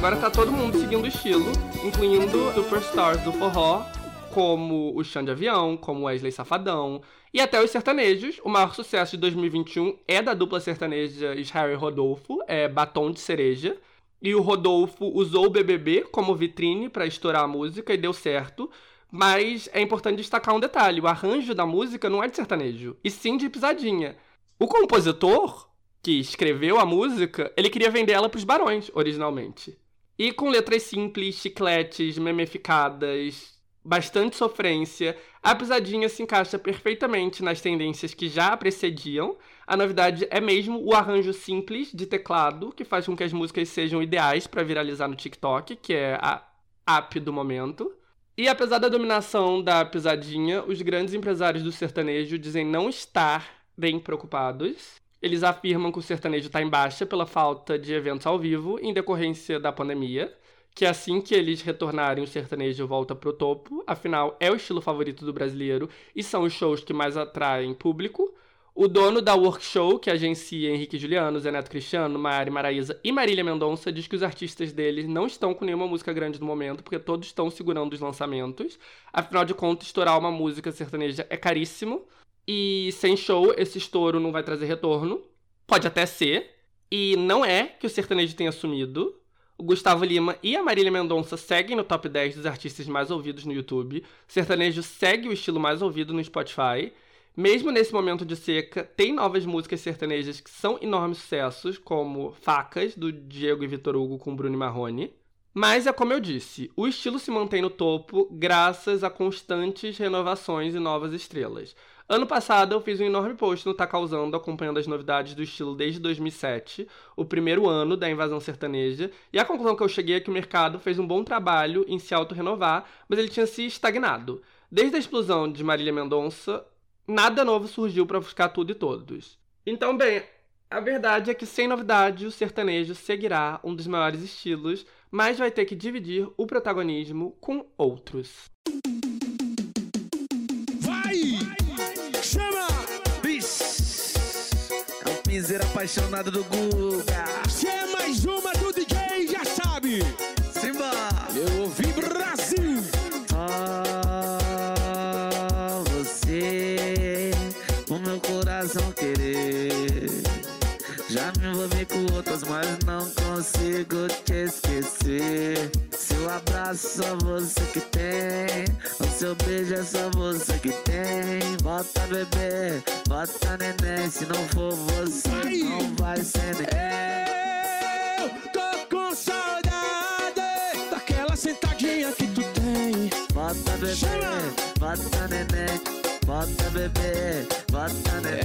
agora tá todo mundo seguindo o estilo, incluindo superstars do forró, como o Xande Avião, como Wesley Safadão, e até os sertanejos. O maior sucesso de 2021 é da dupla sertaneja Israel e Rodolfo, é Batom de Cereja. E o Rodolfo usou o BBB como vitrine para estourar a música e deu certo. Mas é importante destacar um detalhe: o arranjo da música não é de sertanejo, e sim de pisadinha. O compositor, que escreveu a música, ele queria vender ela para os barões, originalmente. E com letras simples, chicletes, memeficadas, bastante sofrência, a pisadinha se encaixa perfeitamente nas tendências que já a precediam. A novidade é mesmo o arranjo simples de teclado, que faz com que as músicas sejam ideais para viralizar no TikTok, que é a app do momento. E apesar da dominação da pisadinha, os grandes empresários do sertanejo dizem não estar bem preocupados. Eles afirmam que o sertanejo está em baixa pela falta de eventos ao vivo em decorrência da pandemia que assim que eles retornarem, o sertanejo volta pro topo. Afinal, é o estilo favorito do brasileiro e são os shows que mais atraem público. O dono da Workshow, que agencia Henrique Juliano, Zé Neto Cristiano, Mari Maraíza e Marília Mendonça, diz que os artistas deles não estão com nenhuma música grande no momento, porque todos estão segurando os lançamentos. Afinal de contas, estourar uma música sertaneja é caríssimo. E sem show, esse estouro não vai trazer retorno. Pode até ser. E não é que o sertanejo tenha sumido o Gustavo Lima e a Marília Mendonça seguem no top 10 dos artistas mais ouvidos no YouTube. O sertanejo segue o estilo mais ouvido no Spotify. Mesmo nesse momento de seca, tem novas músicas sertanejas que são enormes sucessos, como Facas, do Diego e Vitor Hugo com Bruno Marrone. Mas é como eu disse, o estilo se mantém no topo graças a constantes renovações e novas estrelas. Ano passado eu fiz um enorme post no Tá Causando, acompanhando as novidades do estilo desde 2007, o primeiro ano da invasão sertaneja, e a conclusão que eu cheguei é que o mercado fez um bom trabalho em se auto-renovar, mas ele tinha se estagnado. Desde a explosão de Marília Mendonça, nada novo surgiu para buscar tudo e todos. Então, bem, a verdade é que sem novidade o sertanejo seguirá um dos maiores estilos, mas vai ter que dividir o protagonismo com outros. Piseiro apaixonado do Guga. Se é mais uma do DJ, já sabe. Simba! Eu ouvi Brasil. Ah, você, o meu coração querer. Já me envolvi com outras, mas não consigo te esquecer. Seu abraço só você que tem. Seu beijo é só você que tem. Bota bebê, bota neném. Se não for você, não vai ser neném. Eu tô com saudade daquela sentadinha que tu tem. Bota bebê, Chama. bota neném. Bota bebê, bota neném.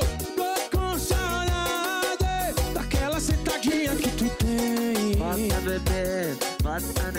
Eu tô com saudade daquela sentadinha que tu tem. Bota bebê, bota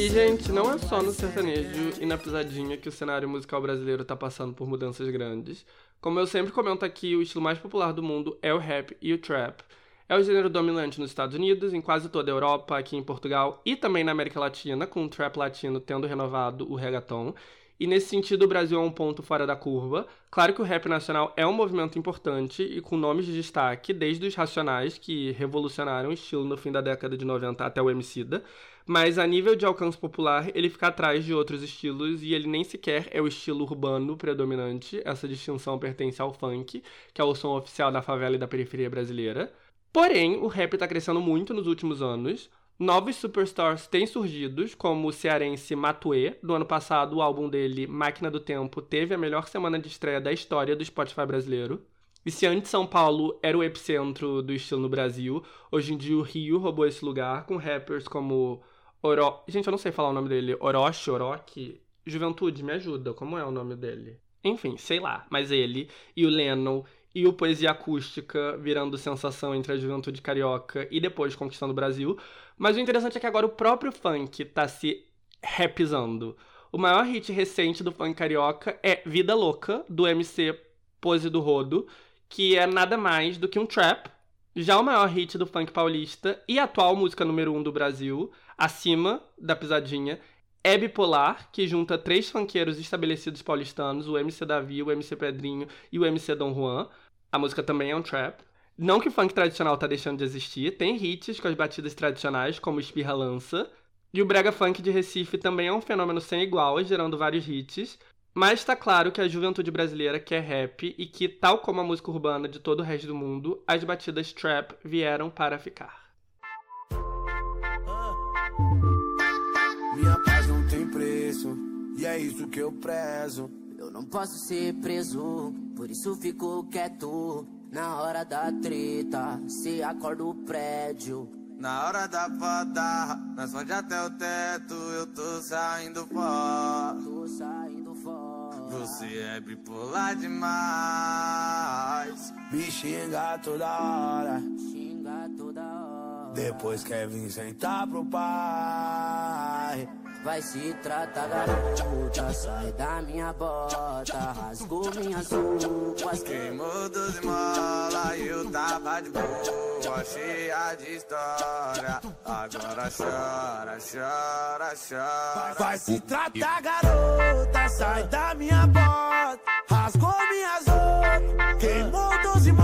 E, gente, não é só no sertanejo e na pisadinha que o cenário musical brasileiro tá passando por mudanças grandes. Como eu sempre comento aqui, o estilo mais popular do mundo é o rap e o trap. É o gênero dominante nos Estados Unidos, em quase toda a Europa, aqui em Portugal e também na América Latina, com o trap latino tendo renovado o reggaeton. E nesse sentido, o Brasil é um ponto fora da curva. Claro que o rap nacional é um movimento importante e com nomes de destaque, desde os Racionais, que revolucionaram o estilo no fim da década de 90 até o Emicida, mas a nível de alcance popular, ele fica atrás de outros estilos e ele nem sequer é o estilo urbano predominante. Essa distinção pertence ao funk, que é o som oficial da favela e da periferia brasileira. Porém, o rap está crescendo muito nos últimos anos. Novos superstars têm surgido, como o cearense Matue. Do ano passado, o álbum dele, Máquina do Tempo, teve a melhor semana de estreia da história do Spotify brasileiro. E se antes São Paulo era o epicentro do estilo no Brasil, hoje em dia o Rio roubou esse lugar com rappers como Oro... Gente, eu não sei falar o nome dele. Orochi, Orochi. Juventude, me ajuda. Como é o nome dele? Enfim, sei lá. Mas ele e o Lennon e o Poesia Acústica virando sensação entre a juventude carioca e depois conquistando o Brasil. Mas o interessante é que agora o próprio funk tá se rapizando. O maior hit recente do funk carioca é Vida Louca, do MC Pose do Rodo, que é nada mais do que um trap. Já o maior hit do funk paulista e atual música número um do Brasil, acima da pisadinha, é Bipolar, que junta três funkeiros estabelecidos paulistanos, o MC Davi, o MC Pedrinho e o MC Dom Juan. A música também é um trap. Não que o funk tradicional tá deixando de existir, tem hits com as batidas tradicionais, como Espirra Lança. E o brega funk de Recife também é um fenômeno sem igual, gerando vários hits. Mas está claro que a juventude brasileira quer rap e que, tal como a música urbana de todo o resto do mundo, as batidas trap vieram para ficar. Minha paz não tem preço, e é isso que eu prezo. Eu não posso ser preso, por isso fico quieto. Na hora da treta, se acorda o prédio. Na hora da foda, nós fode até o teto, eu tô saindo fora. Tô saindo fora. Você é bipolar demais. Me xinga toda hora. Xinga toda hora. Depois quer vir sentar pro pai. Vai se tratar, garota. Sai da minha bota. Rasgou minhas roupas. Queimou dos mola e eu tava de boa, cheia de história. Agora chora, chora, chora. Vai se tratar, garota. Sai da minha bota. Rasgou minhas roupas. Queimou dos mola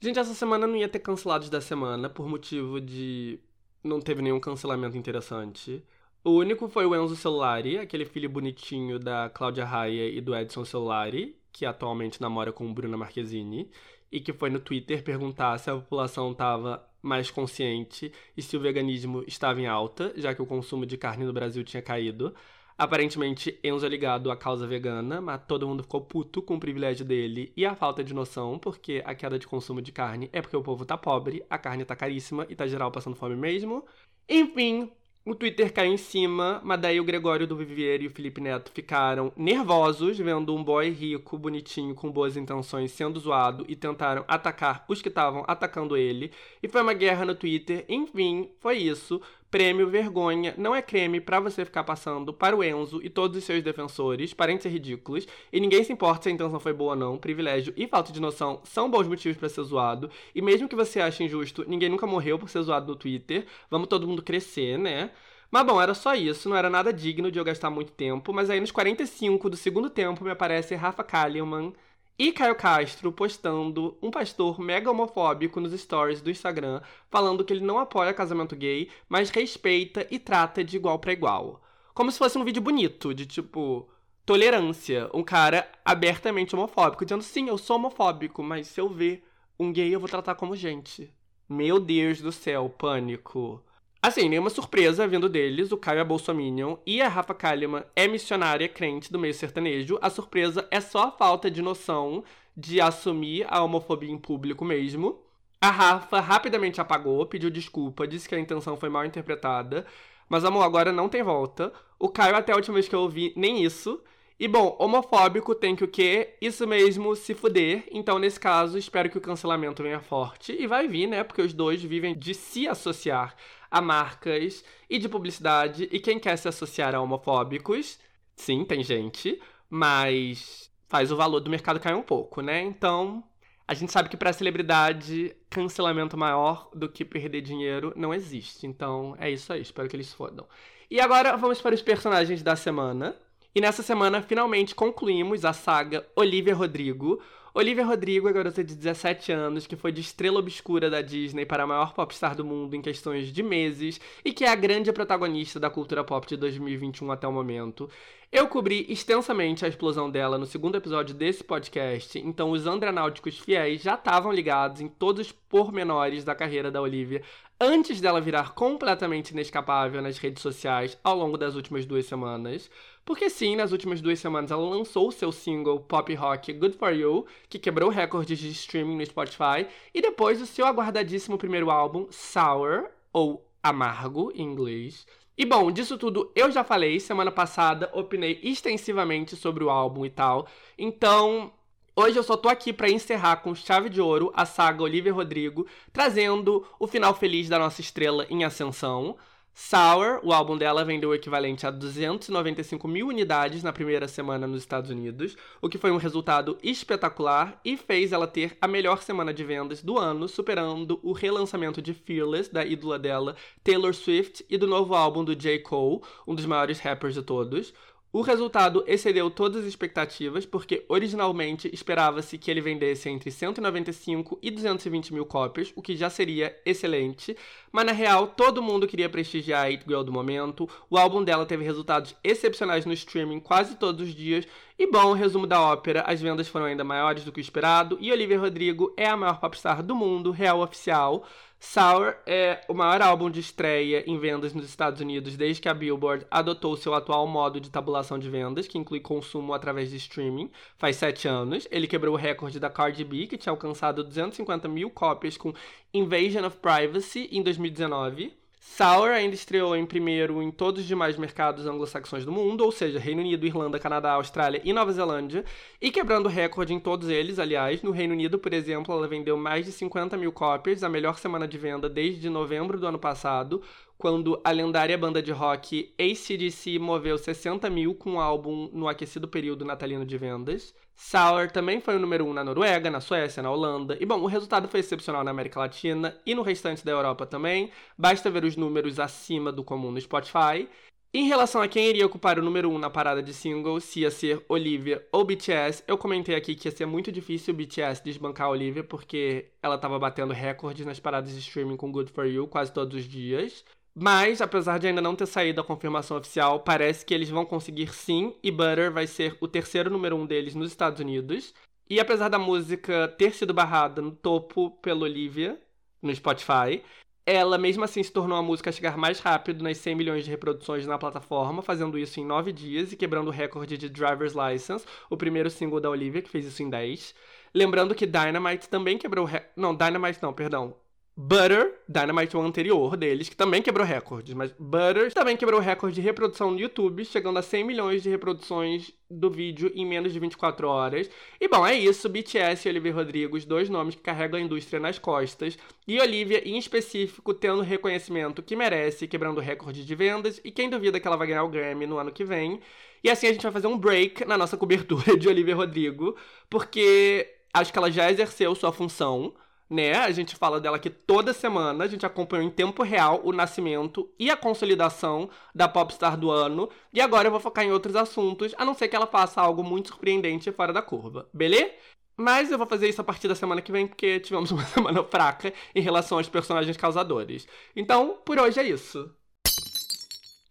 Gente, essa semana não ia ter cancelados da semana, por motivo de. Não teve nenhum cancelamento interessante. O único foi o Enzo Celulari, aquele filho bonitinho da Cláudia Raia e do Edson Celulari, que atualmente namora com Bruna Marquezine, e que foi no Twitter perguntar se a população estava mais consciente e se o veganismo estava em alta, já que o consumo de carne no Brasil tinha caído. Aparentemente, Enzo é ligado à causa vegana, mas todo mundo ficou puto com o privilégio dele e a falta de noção, porque a queda de consumo de carne é porque o povo tá pobre, a carne tá caríssima e tá geral passando fome mesmo. Enfim, o Twitter caiu em cima, mas daí o Gregório do Vivier e o Felipe Neto ficaram nervosos vendo um boy rico, bonitinho, com boas intenções sendo zoado e tentaram atacar os que estavam atacando ele. E foi uma guerra no Twitter. Enfim, foi isso. Prêmio Vergonha. Não é creme pra você ficar passando para o Enzo e todos os seus defensores, parem de ser ridículos, e ninguém se importa se a intenção foi boa ou não, privilégio e falta de noção são bons motivos pra ser zoado, e mesmo que você ache injusto, ninguém nunca morreu por ser zoado no Twitter, vamos todo mundo crescer, né? Mas bom, era só isso, não era nada digno de eu gastar muito tempo, mas aí nos 45 do segundo tempo me aparece Rafa Kalimann e Caio Castro postando um pastor mega homofóbico nos stories do Instagram, falando que ele não apoia casamento gay, mas respeita e trata de igual para igual. Como se fosse um vídeo bonito, de tipo, tolerância. Um cara abertamente homofóbico, dizendo sim, eu sou homofóbico, mas se eu ver um gay eu vou tratar como gente. Meu Deus do céu, pânico. Assim, nenhuma surpresa vindo deles, o Caio é bolsominion e a Rafa Kalimann é missionária crente do meio sertanejo. A surpresa é só a falta de noção de assumir a homofobia em público mesmo. A Rafa rapidamente apagou, pediu desculpa, disse que a intenção foi mal interpretada. Mas, amor, agora não tem volta. O Caio, até a última vez que eu ouvi, nem isso. E bom, homofóbico tem que o quê? Isso mesmo, se fuder. Então, nesse caso, espero que o cancelamento venha forte. E vai vir, né? Porque os dois vivem de se associar a marcas e de publicidade. E quem quer se associar a homofóbicos, sim, tem gente, mas faz o valor do mercado cair um pouco, né? Então, a gente sabe que para celebridade, cancelamento maior do que perder dinheiro não existe. Então, é isso aí. Espero que eles fodam. E agora vamos para os personagens da semana. E nessa semana, finalmente concluímos a saga Olivia Rodrigo. Olivia Rodrigo é garota de 17 anos que foi de estrela obscura da Disney para a maior popstar do mundo em questões de meses e que é a grande protagonista da cultura pop de 2021 até o momento. Eu cobri extensamente a explosão dela no segundo episódio desse podcast, então os andranáuticos fiéis já estavam ligados em todos os pormenores da carreira da Olivia antes dela virar completamente inescapável nas redes sociais ao longo das últimas duas semanas. Porque sim, nas últimas duas semanas ela lançou seu single pop rock Good For You, que quebrou recordes de streaming no Spotify, e depois o seu aguardadíssimo primeiro álbum, Sour, ou Amargo em inglês. E bom, disso tudo eu já falei, semana passada opinei extensivamente sobre o álbum e tal, então Hoje eu só tô aqui para encerrar com chave de ouro a saga Olivia Rodrigo, trazendo o final feliz da nossa estrela em ascensão. Sour, o álbum dela vendeu o equivalente a 295 mil unidades na primeira semana nos Estados Unidos, o que foi um resultado espetacular e fez ela ter a melhor semana de vendas do ano, superando o relançamento de Fearless, da ídola dela, Taylor Swift, e do novo álbum do J. Cole, um dos maiores rappers de todos. O resultado excedeu todas as expectativas, porque originalmente esperava-se que ele vendesse entre 195 e 220 mil cópias, o que já seria excelente, mas na real todo mundo queria prestigiar a It Girl do momento. O álbum dela teve resultados excepcionais no streaming quase todos os dias, e bom, resumo da ópera, as vendas foram ainda maiores do que o esperado, e Olivia Rodrigo é a maior popstar do mundo, real oficial. Sour é o maior álbum de estreia em vendas nos Estados Unidos desde que a Billboard adotou seu atual modo de tabulação de vendas, que inclui consumo através de streaming, faz sete anos. Ele quebrou o recorde da Cardi B, que tinha alcançado 250 mil cópias com Invasion of Privacy em 2019. Sour ainda estreou em primeiro em todos os demais mercados anglo-saxões do mundo, ou seja, Reino Unido, Irlanda, Canadá, Austrália e Nova Zelândia, e quebrando recorde em todos eles, aliás. No Reino Unido, por exemplo, ela vendeu mais de 50 mil cópias, a melhor semana de venda desde novembro do ano passado, quando a lendária banda de rock ACDC moveu 60 mil com o álbum no aquecido período natalino de vendas. Sour também foi o número 1 um na Noruega, na Suécia, na Holanda. E bom, o resultado foi excepcional na América Latina e no restante da Europa também. Basta ver os números acima do comum no Spotify. Em relação a quem iria ocupar o número 1 um na parada de singles, se ia ser Olivia ou BTS, eu comentei aqui que ia ser muito difícil o BTS desbancar a Olivia, porque ela estava batendo recordes nas paradas de streaming com Good For You quase todos os dias. Mas, apesar de ainda não ter saído a confirmação oficial, parece que eles vão conseguir sim, e Butter vai ser o terceiro número um deles nos Estados Unidos. E apesar da música ter sido barrada no topo pela Olivia, no Spotify, ela mesmo assim se tornou a música a chegar mais rápido nas 100 milhões de reproduções na plataforma, fazendo isso em 9 dias e quebrando o recorde de Driver's License, o primeiro single da Olivia, que fez isso em 10. Lembrando que Dynamite também quebrou o recorde. Não, Dynamite não, perdão. Butter, Dynamite o anterior deles, que também quebrou recordes, mas Butter também quebrou recorde de reprodução no YouTube, chegando a 100 milhões de reproduções do vídeo em menos de 24 horas. E bom, é isso, BTS e Olivia Rodrigo, os dois nomes que carregam a indústria nas costas, e Olivia em específico tendo o reconhecimento que merece, quebrando recorde de vendas, e quem duvida que ela vai ganhar o Grammy no ano que vem. E assim a gente vai fazer um break na nossa cobertura de Olivia Rodrigo, porque acho que ela já exerceu sua função né? A gente fala dela aqui toda semana, a gente acompanhou em tempo real o nascimento e a consolidação da popstar do ano. E agora eu vou focar em outros assuntos, a não ser que ela faça algo muito surpreendente fora da curva, beleza? Mas eu vou fazer isso a partir da semana que vem, porque tivemos uma semana fraca em relação aos personagens causadores. Então, por hoje é isso.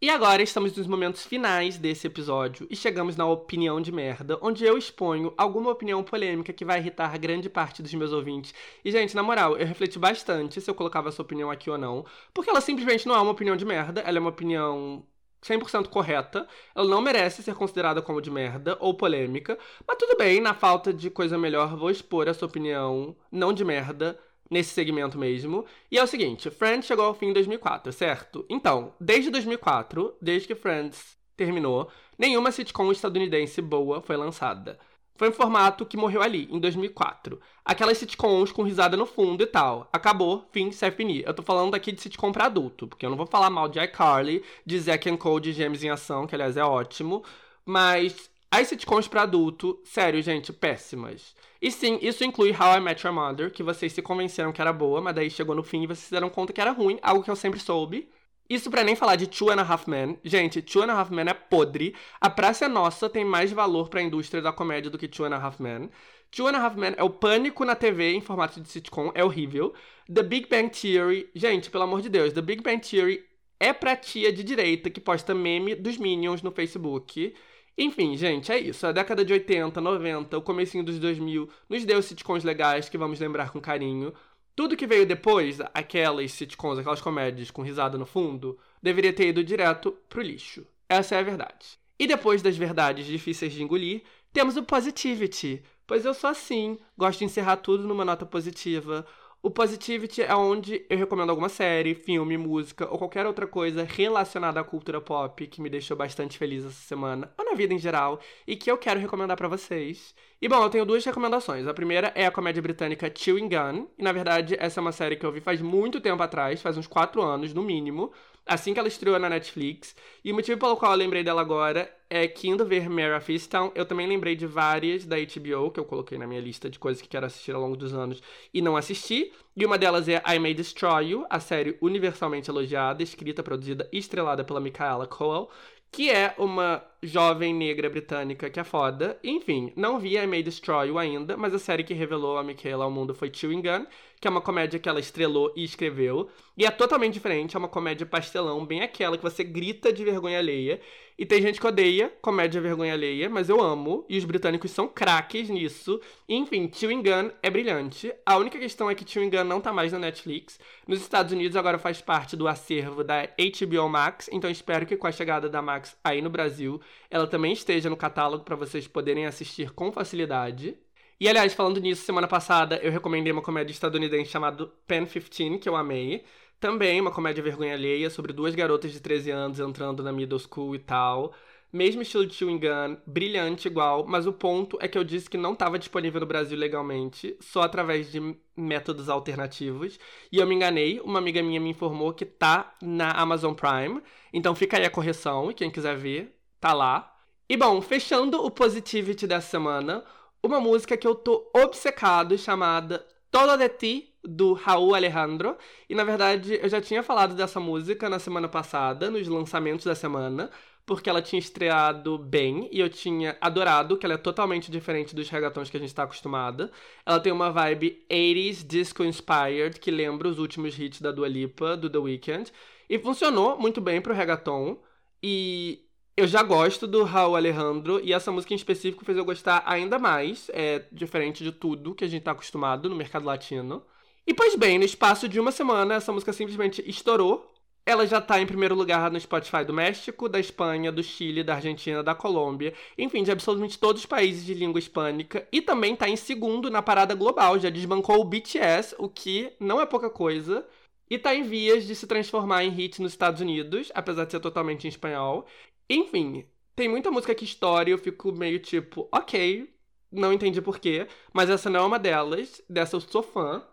E agora estamos nos momentos finais desse episódio e chegamos na opinião de merda, onde eu exponho alguma opinião polêmica que vai irritar grande parte dos meus ouvintes. E, gente, na moral, eu refleti bastante se eu colocava essa opinião aqui ou não, porque ela simplesmente não é uma opinião de merda, ela é uma opinião 100% correta, ela não merece ser considerada como de merda ou polêmica, mas tudo bem, na falta de coisa melhor, vou expor essa opinião não de merda nesse segmento mesmo. E é o seguinte, Friends chegou ao fim em 2004, certo? Então, desde 2004, desde que Friends terminou, nenhuma sitcom estadunidense boa foi lançada. Foi um formato que morreu ali, em 2004. Aquelas sitcoms com risada no fundo e tal. Acabou, fim, se finir. Eu tô falando aqui de sitcom pra adulto, porque eu não vou falar mal de iCarly, de Zack and Cole, de Gêmeos em Ação, que aliás é ótimo. Mas as sitcoms pra adulto, sério, gente, péssimas. E sim, isso inclui How I Met Your Mother, que vocês se convenceram que era boa, mas daí chegou no fim e vocês se deram conta que era ruim, algo que eu sempre soube. Isso pra nem falar de Two and a Half Men. Gente, Two and a Half Men é podre. A Praça é Nossa tem mais valor pra indústria da comédia do que Two and a Half Men. Two and a Half Men é o pânico na TV em formato de sitcom, é horrível. The Big Bang Theory, gente, pelo amor de Deus, The Big Bang Theory é pra tia de direita que posta meme dos Minions no Facebook. Enfim, gente, é isso. A década de 80, 90, o comecinho dos 2000 nos deu sitcoms legais que vamos lembrar com carinho. Tudo que veio depois, aquelas sitcoms, aquelas comédias com risada no fundo, deveria ter ido direto pro lixo. Essa é a verdade. E depois das verdades difíceis de engolir, temos o positivity. Pois eu sou assim, gosto de encerrar tudo numa nota positiva. O Positivity é onde eu recomendo alguma série, filme, música ou qualquer outra coisa relacionada à cultura pop que me deixou bastante feliz essa semana, ou na vida em geral, e que eu quero recomendar para vocês. E bom, eu tenho duas recomendações. A primeira é a comédia britânica Chewing Gun. E na verdade, essa é uma série que eu vi faz muito tempo atrás, faz uns quatro anos, no mínimo, assim que ela estreou na Netflix. E o motivo pelo qual eu lembrei dela agora é que indo ver Mary of Easttown, eu também lembrei de várias da HBO, que eu coloquei na minha lista de coisas que quero assistir ao longo dos anos e não assisti. E uma delas é I May Destroy You, a série universalmente elogiada, escrita, produzida e estrelada pela Michaela Coel, que é uma jovem negra britânica que é foda. Enfim, não vi I May Destroy You ainda, mas a série que revelou a Michaela ao mundo foi Chewing Gun, que é uma comédia que ela estrelou e escreveu. E é totalmente diferente, é uma comédia pastelão, bem aquela que você grita de vergonha alheia. E tem gente que odeia comédia vergonha alheia, mas eu amo, e os britânicos são craques nisso. Enfim, Chewing Gun é brilhante. A única questão é que Chewing Gun não tá mais na Netflix. Nos Estados Unidos agora faz parte do acervo da HBO Max, então espero que com a chegada da Max aí no Brasil, ela também esteja no catálogo para vocês poderem assistir com facilidade. E aliás, falando nisso, semana passada eu recomendei uma comédia estadunidense chamada Pen 15, que eu amei. Também uma comédia vergonha alheia sobre duas garotas de 13 anos entrando na middle school e tal. Mesmo estilo de Chewing Gun, brilhante igual, mas o ponto é que eu disse que não estava disponível no Brasil legalmente, só através de métodos alternativos. E eu me enganei, uma amiga minha me informou que tá na Amazon Prime. Então fica aí a correção, e quem quiser ver, tá lá. E bom, fechando o Positivity dessa semana, uma música que eu tô obcecado chamada Todo de Ti, do Raul Alejandro. E na verdade, eu já tinha falado dessa música na semana passada, nos lançamentos da semana, porque ela tinha estreado bem e eu tinha adorado, que ela é totalmente diferente dos regatões que a gente está acostumada. Ela tem uma vibe 80s disco inspired, que lembra os últimos hits da Dua Lipa, do The Weeknd. E funcionou muito bem pro reggaeton. E eu já gosto do Raul Alejandro e essa música em específico fez eu gostar ainda mais, é diferente de tudo que a gente tá acostumado no mercado latino. E pois bem, no espaço de uma semana, essa música simplesmente estourou. Ela já tá em primeiro lugar no Spotify do México, da Espanha, do Chile, da Argentina, da Colômbia, enfim, de absolutamente todos os países de língua hispânica. E também tá em segundo na parada global, já desbancou o BTS, o que não é pouca coisa. E tá em vias de se transformar em hit nos Estados Unidos, apesar de ser totalmente em espanhol. Enfim, tem muita música que estoura e eu fico meio tipo, ok, não entendi porquê, mas essa não é uma delas, dessa eu sou fã.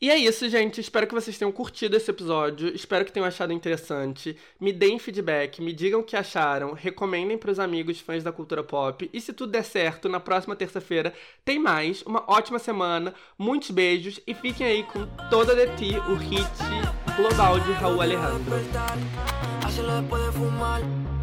E é isso, gente. Espero que vocês tenham curtido esse episódio. Espero que tenham achado interessante. Me deem feedback, me digam o que acharam, recomendem para os amigos fãs da cultura pop. E se tudo der certo, na próxima terça-feira tem mais. Uma ótima semana, muitos beijos e fiquem aí com Toda de Ti, o hit global de Raul Alejandro.